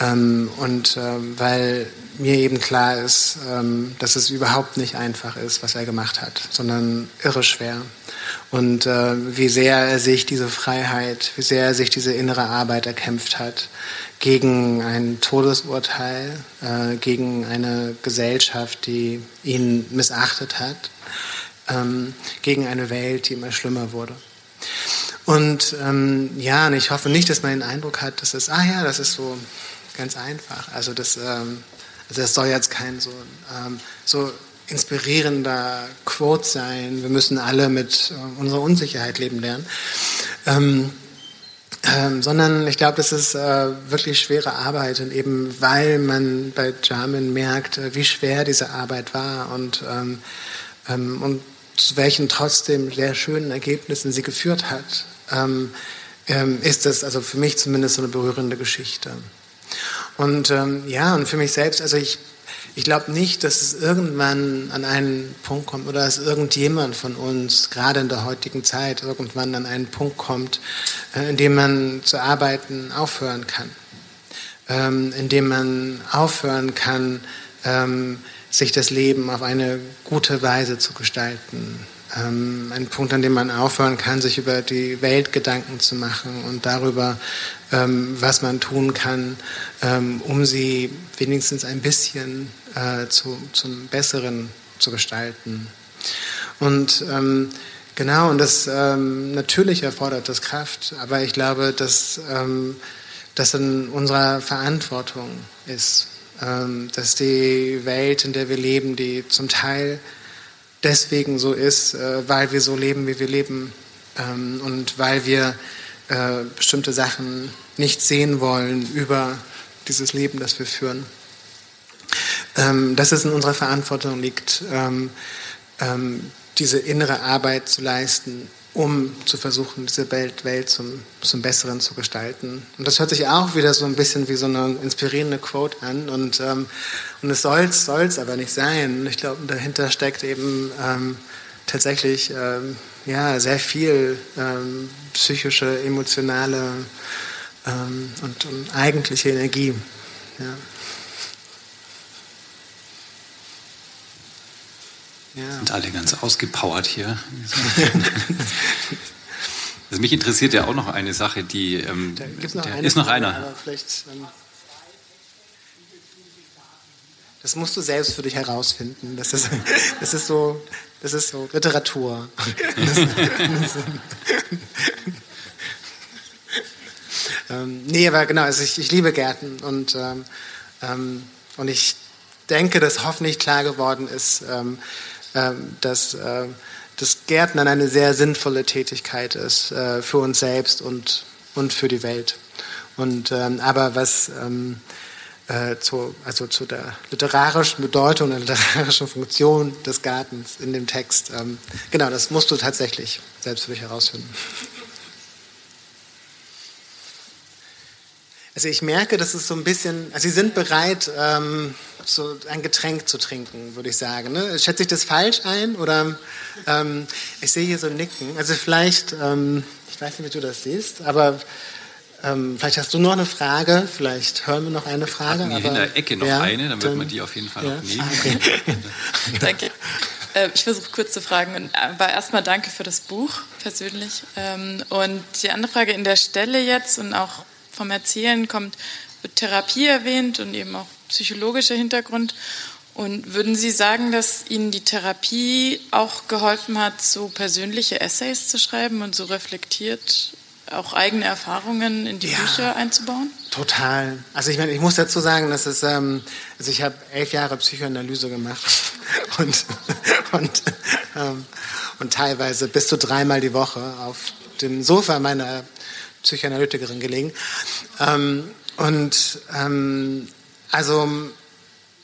Speaker 4: Ähm, und ähm, weil mir eben klar ist, ähm, dass es überhaupt nicht einfach ist, was er gemacht hat, sondern irre schwer. Und äh, wie sehr er sich diese Freiheit, wie sehr er sich diese innere Arbeit erkämpft hat gegen ein Todesurteil, äh, gegen eine Gesellschaft, die ihn missachtet hat, ähm, gegen eine Welt, die immer schlimmer wurde. Und ähm, ja, und ich hoffe nicht, dass man den Eindruck hat, dass es, ah ja, das ist so ganz einfach. Also das, ähm, also das soll jetzt kein so, ähm, so inspirierender Quote sein. Wir müssen alle mit äh, unserer Unsicherheit leben lernen. Ähm, ähm, sondern ich glaube, das ist äh, wirklich schwere Arbeit und eben weil man bei Jarman merkt, äh, wie schwer diese Arbeit war und, ähm, ähm, und zu welchen trotzdem sehr schönen Ergebnissen sie geführt hat, ähm, ähm, ist das also für mich zumindest so eine berührende Geschichte. Und ähm, ja, und für mich selbst, also ich, ich glaube nicht, dass es irgendwann an einen Punkt kommt oder dass irgendjemand von uns, gerade in der heutigen Zeit, irgendwann an einen Punkt kommt, äh, in dem man zu arbeiten aufhören kann. Ähm, in dem man aufhören kann, ähm, sich das Leben auf eine gute Weise zu gestalten. Ähm, ein Punkt, an dem man aufhören kann, sich über die Welt Gedanken zu machen und darüber, ähm, was man tun kann, ähm, um sie wenigstens ein bisschen äh, zu, zum Besseren zu gestalten. Und ähm, genau, und das ähm, natürlich erfordert das Kraft, aber ich glaube, dass ähm, das in unserer Verantwortung ist dass die Welt, in der wir leben, die zum Teil deswegen so ist, äh, weil wir so leben, wie wir leben ähm, und weil wir äh, bestimmte Sachen nicht sehen wollen über dieses Leben, das wir führen. Ähm, dass es in unserer Verantwortung liegt, diese innere Arbeit zu leisten, um zu versuchen, diese Welt, Welt zum, zum Besseren zu gestalten. Und das hört sich auch wieder so ein bisschen wie so eine inspirierende Quote an. Und, ähm, und es soll es aber nicht sein. Ich glaube, dahinter steckt eben ähm, tatsächlich ähm, ja, sehr viel ähm, psychische, emotionale ähm, und, und, eigentliche Energie. Ja.
Speaker 3: Ja. Sind alle ganz ausgepowert hier. also mich interessiert ja auch noch eine Sache, die. Ähm, da gibt's noch eine ist noch einer. Vielleicht, ähm,
Speaker 4: das musst du selbst für dich herausfinden. Das ist, das ist, so, das ist so Literatur. Das, das, ähm, nee, aber genau, also ich, ich liebe Gärten und, ähm, ähm, und ich denke, dass hoffentlich klar geworden ist, ähm, dass äh, das Gärtnern eine sehr sinnvolle Tätigkeit ist äh, für uns selbst und, und für die Welt. Und, ähm, aber was äh, zu, also zu der literarischen Bedeutung, der literarischen Funktion des Gartens in dem Text, genau, das musst du tatsächlich selbst für dich herausfinden. Also ich merke, dass es so ein bisschen, also Sie sind bereit, ähm, so ein Getränk zu trinken, würde ich sagen. Ne? Schätze ich das falsch ein? Oder ähm, ich sehe hier so Nicken. Also vielleicht, ähm, ich weiß nicht, wie du das siehst, aber ähm, vielleicht hast du noch eine Frage, vielleicht hören wir noch eine Frage.
Speaker 3: Hatten
Speaker 4: aber,
Speaker 3: in der Ecke noch ja, eine, dann wird man die auf jeden Fall ja. noch nehmen. Ah, okay.
Speaker 12: Danke. Äh, ich versuche kurz zu fragen. Aber erstmal danke für das Buch persönlich. Ähm, und die andere Frage in der Stelle jetzt und auch vom Erzählen kommt, wird Therapie erwähnt und eben auch psychologischer Hintergrund. Und würden Sie sagen, dass Ihnen die Therapie auch geholfen hat, so persönliche Essays zu schreiben und so reflektiert auch eigene Erfahrungen in die ja, Bücher einzubauen?
Speaker 4: Total. Also ich meine, ich muss dazu sagen, dass es, ähm, also ich habe elf Jahre Psychoanalyse gemacht und, und, ähm, und teilweise bis zu dreimal die Woche auf dem Sofa meiner Psychoanalytikerin gelegen. Ähm, und ähm, also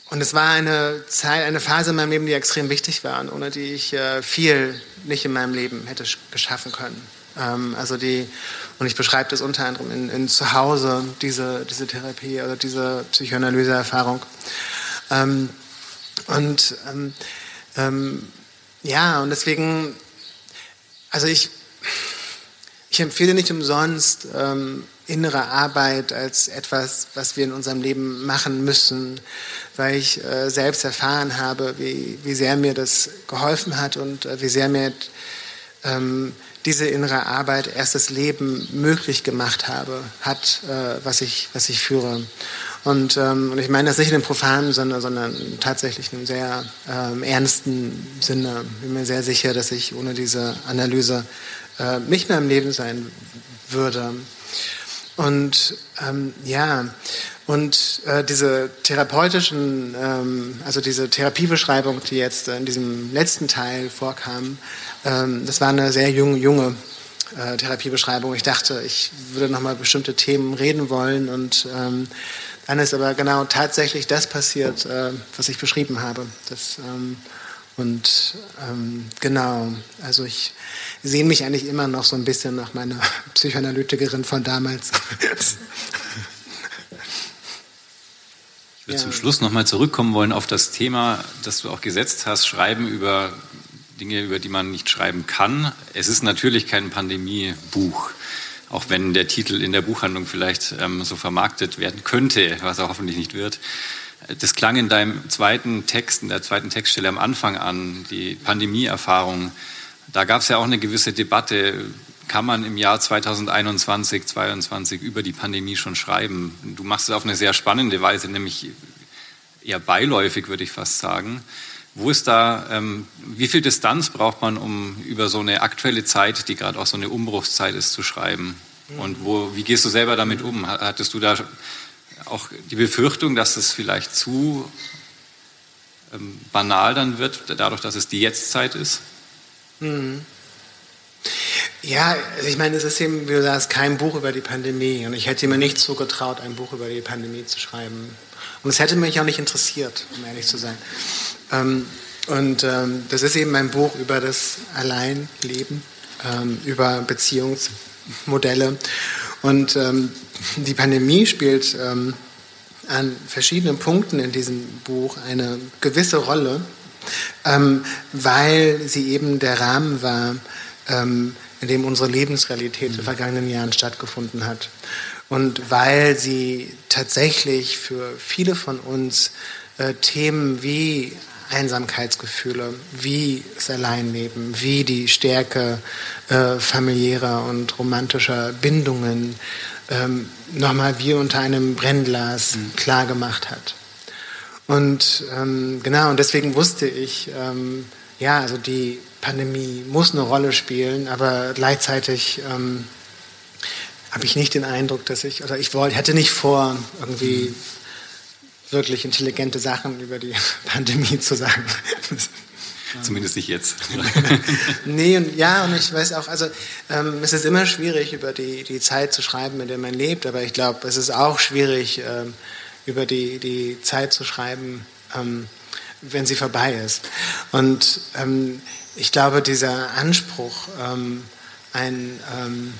Speaker 4: und es war eine Zeit, eine Phase in meinem Leben, die extrem wichtig war und ohne die ich äh, viel nicht in meinem Leben hätte geschaffen können. Ähm, also die und ich beschreibe das unter anderem in, in Zuhause diese diese Therapie oder diese Psychoanalyseerfahrung. Ähm, und ähm, ähm, ja und deswegen also ich ich empfehle nicht umsonst ähm, innere Arbeit als etwas, was wir in unserem Leben machen müssen, weil ich äh, selbst erfahren habe, wie, wie sehr mir das geholfen hat und äh, wie sehr mir ähm, diese innere Arbeit erst das Leben möglich gemacht habe, hat, äh, was, ich, was ich führe. Und, ähm, und ich meine das nicht in einem profanen Sinne, sondern tatsächlich in einem sehr ähm, ernsten Sinne. Ich bin mir sehr sicher, dass ich ohne diese Analyse äh, nicht mehr im Leben sein würde. Und ähm, ja, und äh, diese therapeutischen, ähm, also diese Therapiebeschreibung, die jetzt in diesem letzten Teil vorkam, ähm, das war eine sehr junge, junge äh, Therapiebeschreibung. Ich dachte, ich würde nochmal bestimmte Themen reden wollen und ähm, dann ist aber genau tatsächlich das passiert, äh, was ich beschrieben habe. Das, ähm, und ähm, genau, also ich sehe mich eigentlich immer noch so ein bisschen nach meiner Psychoanalytikerin von damals.
Speaker 3: Ich würde ja. zum Schluss nochmal zurückkommen wollen auf das Thema, das du auch gesetzt hast, Schreiben über Dinge, über die man nicht schreiben kann. Es ist natürlich kein Pandemiebuch, auch wenn der Titel in der Buchhandlung vielleicht ähm, so vermarktet werden könnte, was er hoffentlich nicht wird. Das klang in deinem zweiten Text, in der zweiten Textstelle am Anfang an, die Pandemieerfahrung. Da gab es ja auch eine gewisse Debatte. Kann man im Jahr 2021, 2022 über die Pandemie schon schreiben? Du machst es auf eine sehr spannende Weise, nämlich eher beiläufig, würde ich fast sagen. Wo ist da, ähm, wie viel Distanz braucht man, um über so eine aktuelle Zeit, die gerade auch so eine Umbruchszeit ist, zu schreiben? Und wo, wie gehst du selber damit um? Hattest du da auch die Befürchtung, dass es vielleicht zu ähm, banal dann wird, dadurch, dass es die Jetztzeit ist? Mhm.
Speaker 4: Ja, also ich meine, es ist eben, wie du sagst, kein Buch über die Pandemie. Und ich hätte mir nicht zugetraut, ein Buch über die Pandemie zu schreiben. Und es hätte mich auch nicht interessiert, um ehrlich zu sein. Ähm, und ähm, das ist eben ein Buch über das Alleinleben ähm, über Beziehungsmodelle. Und die Pandemie spielt an verschiedenen Punkten in diesem Buch eine gewisse Rolle, ähm, weil sie eben der Rahmen war, ähm, in dem unsere Lebensrealität in den vergangenen Jahren stattgefunden hat. Und weil sie tatsächlich für viele von uns äh, Themen wie Einsamkeitsgefühle, wie das Alleinleben, wie die Stärke äh, familiärer und romantischer Bindungen ähm, nochmal wie unter einem Brennglas mhm. klar gemacht hat. Und ähm, genau, und deswegen wusste ich, ähm, ja, also die Pandemie muss eine Rolle spielen, aber gleichzeitig ähm, habe ich nicht den Eindruck, dass ich, oder ich wollte, hatte nicht vor, irgendwie wirklich intelligente Sachen über die Pandemie zu sagen.
Speaker 3: Zumindest nicht jetzt.
Speaker 4: nee, und ja, und ich weiß auch, also ähm, es ist immer schwierig, über die, die Zeit zu schreiben, in der man lebt, aber ich glaube, es ist auch schwierig, ähm, über die, die Zeit zu schreiben, ähm, wenn sie vorbei ist. Und ähm, ich glaube, dieser Anspruch, ähm, ein, ähm,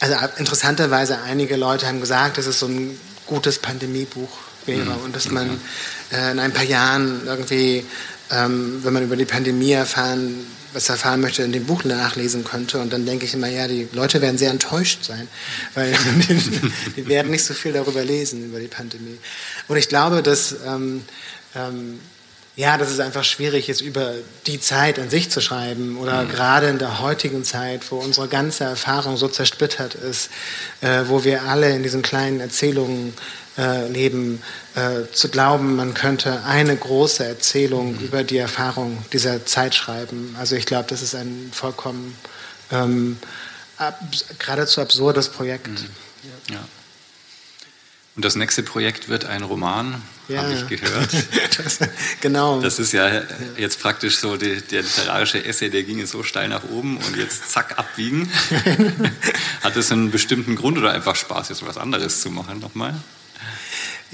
Speaker 4: also interessanterweise, einige Leute haben gesagt, dass es so ein gutes Pandemiebuch wäre mhm. und dass man äh, in ein paar Jahren irgendwie, ähm, wenn man über die Pandemie erfahren, was erfahren möchte, in dem Buch nachlesen könnte. Und dann denke ich immer, ja, die Leute werden sehr enttäuscht sein, weil die, die werden nicht so viel darüber lesen, über die Pandemie. Und ich glaube, dass ähm, ähm, ja, dass es einfach schwierig ist, über die Zeit an sich zu schreiben oder mhm. gerade in der heutigen Zeit, wo unsere ganze Erfahrung so zersplittert ist, äh, wo wir alle in diesen kleinen Erzählungen äh, leben, äh, zu glauben, man könnte eine große Erzählung mhm. über die Erfahrung dieser Zeit schreiben. Also ich glaube, das ist ein vollkommen ähm, ab, geradezu absurdes Projekt. Mhm.
Speaker 3: Ja. Und das nächste Projekt wird ein Roman, ja. habe ich gehört.
Speaker 4: das, genau.
Speaker 3: Das ist ja jetzt praktisch so die, der literarische Essay, der ging so steil nach oben und jetzt zack abbiegen. Hat das einen bestimmten Grund oder einfach Spaß, jetzt was anderes zu machen nochmal?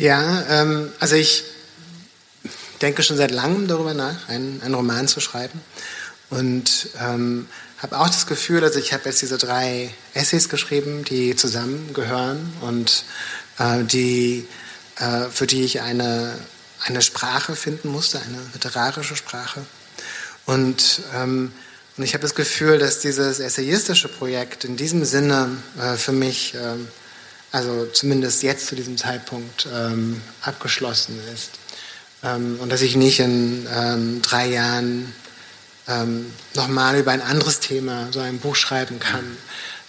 Speaker 4: Ja, ähm, also ich denke schon seit langem darüber nach, einen, einen Roman zu schreiben. Und ähm, habe auch das Gefühl, also ich habe jetzt diese drei Essays geschrieben, die zusammengehören und äh, die, äh, für die ich eine, eine Sprache finden musste, eine literarische Sprache. Und, ähm, und ich habe das Gefühl, dass dieses essayistische Projekt in diesem Sinne äh, für mich, ähm, also zumindest jetzt zu diesem Zeitpunkt, ähm, abgeschlossen ist. Ähm, und dass ich nicht in ähm, drei Jahren ähm, nochmal über ein anderes Thema so ein Buch schreiben kann,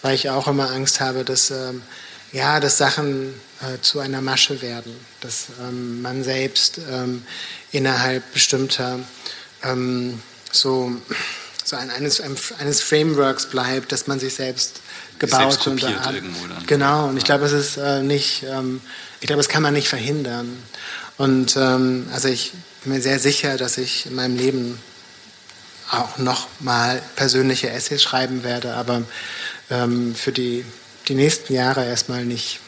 Speaker 4: weil ich auch immer Angst habe, dass, ähm, ja, dass Sachen äh, zu einer Masche werden, dass ähm, man selbst innerhalb bestimmter so, so ein, eines, eines Frameworks bleibt, dass man sich selbst gebaut
Speaker 3: und irgendwo dann.
Speaker 4: genau. Und ich glaube, es ist äh, nicht, ähm, ich glaube, das kann man nicht verhindern. Und ähm, also ich bin mir sehr sicher, dass ich in meinem Leben auch noch mal persönliche Essays schreiben werde, aber ähm, für die, die nächsten Jahre erstmal nicht.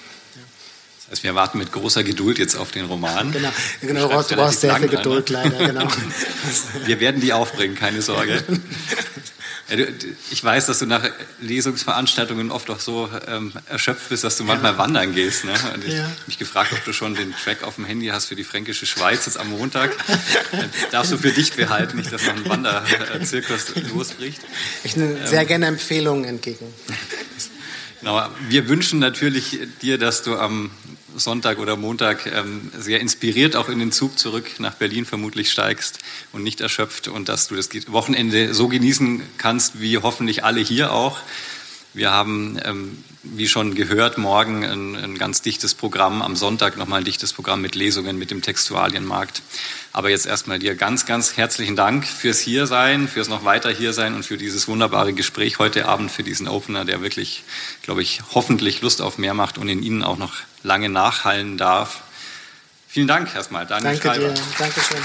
Speaker 3: Also wir warten mit großer Geduld jetzt auf den Roman.
Speaker 4: Genau, genau du brauchst sehr viel Geduld ne? leider, genau.
Speaker 3: wir werden die aufbringen, keine Sorge. Ich weiß, dass du nach Lesungsveranstaltungen oft auch so ähm, erschöpft bist, dass du manchmal ja. wandern gehst. Ne? Und ich ja. habe mich gefragt, ob du schon den Track auf dem Handy hast für die fränkische Schweiz jetzt am Montag. darfst du für dich behalten, nicht, dass noch ein Wanderzirkus losbricht.
Speaker 4: Ich nehme ähm, sehr gerne Empfehlungen entgegen.
Speaker 3: Genau, wir wünschen natürlich dir, dass du am Sonntag oder Montag ähm, sehr inspiriert auch in den Zug zurück nach Berlin vermutlich steigst und nicht erschöpft und dass du das Wochenende so genießen kannst, wie hoffentlich alle hier auch. Wir haben, ähm, wie schon gehört, morgen ein, ein ganz dichtes Programm, am Sonntag nochmal ein dichtes Programm mit Lesungen mit dem Textualienmarkt. Aber jetzt erstmal dir ganz, ganz herzlichen Dank fürs Hiersein, fürs noch weiter Hiersein und für dieses wunderbare Gespräch heute Abend, für diesen Opener, der wirklich, glaube ich, hoffentlich Lust auf mehr macht und in Ihnen auch noch lange nachhallen darf. Vielen Dank erstmal,
Speaker 4: Daniel Danke Schreiber. Dir. Dankeschön.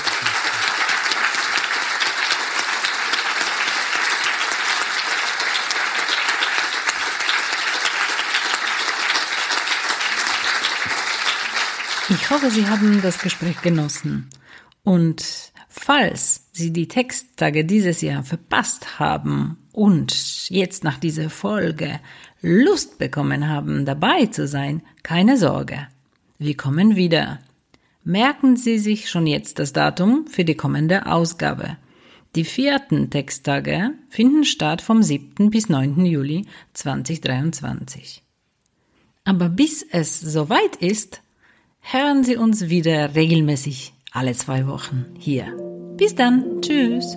Speaker 2: Ich hoffe, Sie haben das Gespräch genossen. Und falls Sie die Texttage dieses Jahr verpasst haben und jetzt nach dieser Folge Lust bekommen haben, dabei zu sein, keine Sorge. Wir kommen wieder. Merken Sie sich schon jetzt das Datum für die kommende Ausgabe. Die vierten Texttage finden statt vom 7. bis 9. Juli 2023. Aber bis es soweit ist, hören Sie uns wieder regelmäßig alle zwei Wochen hier. Bis dann. Tschüss.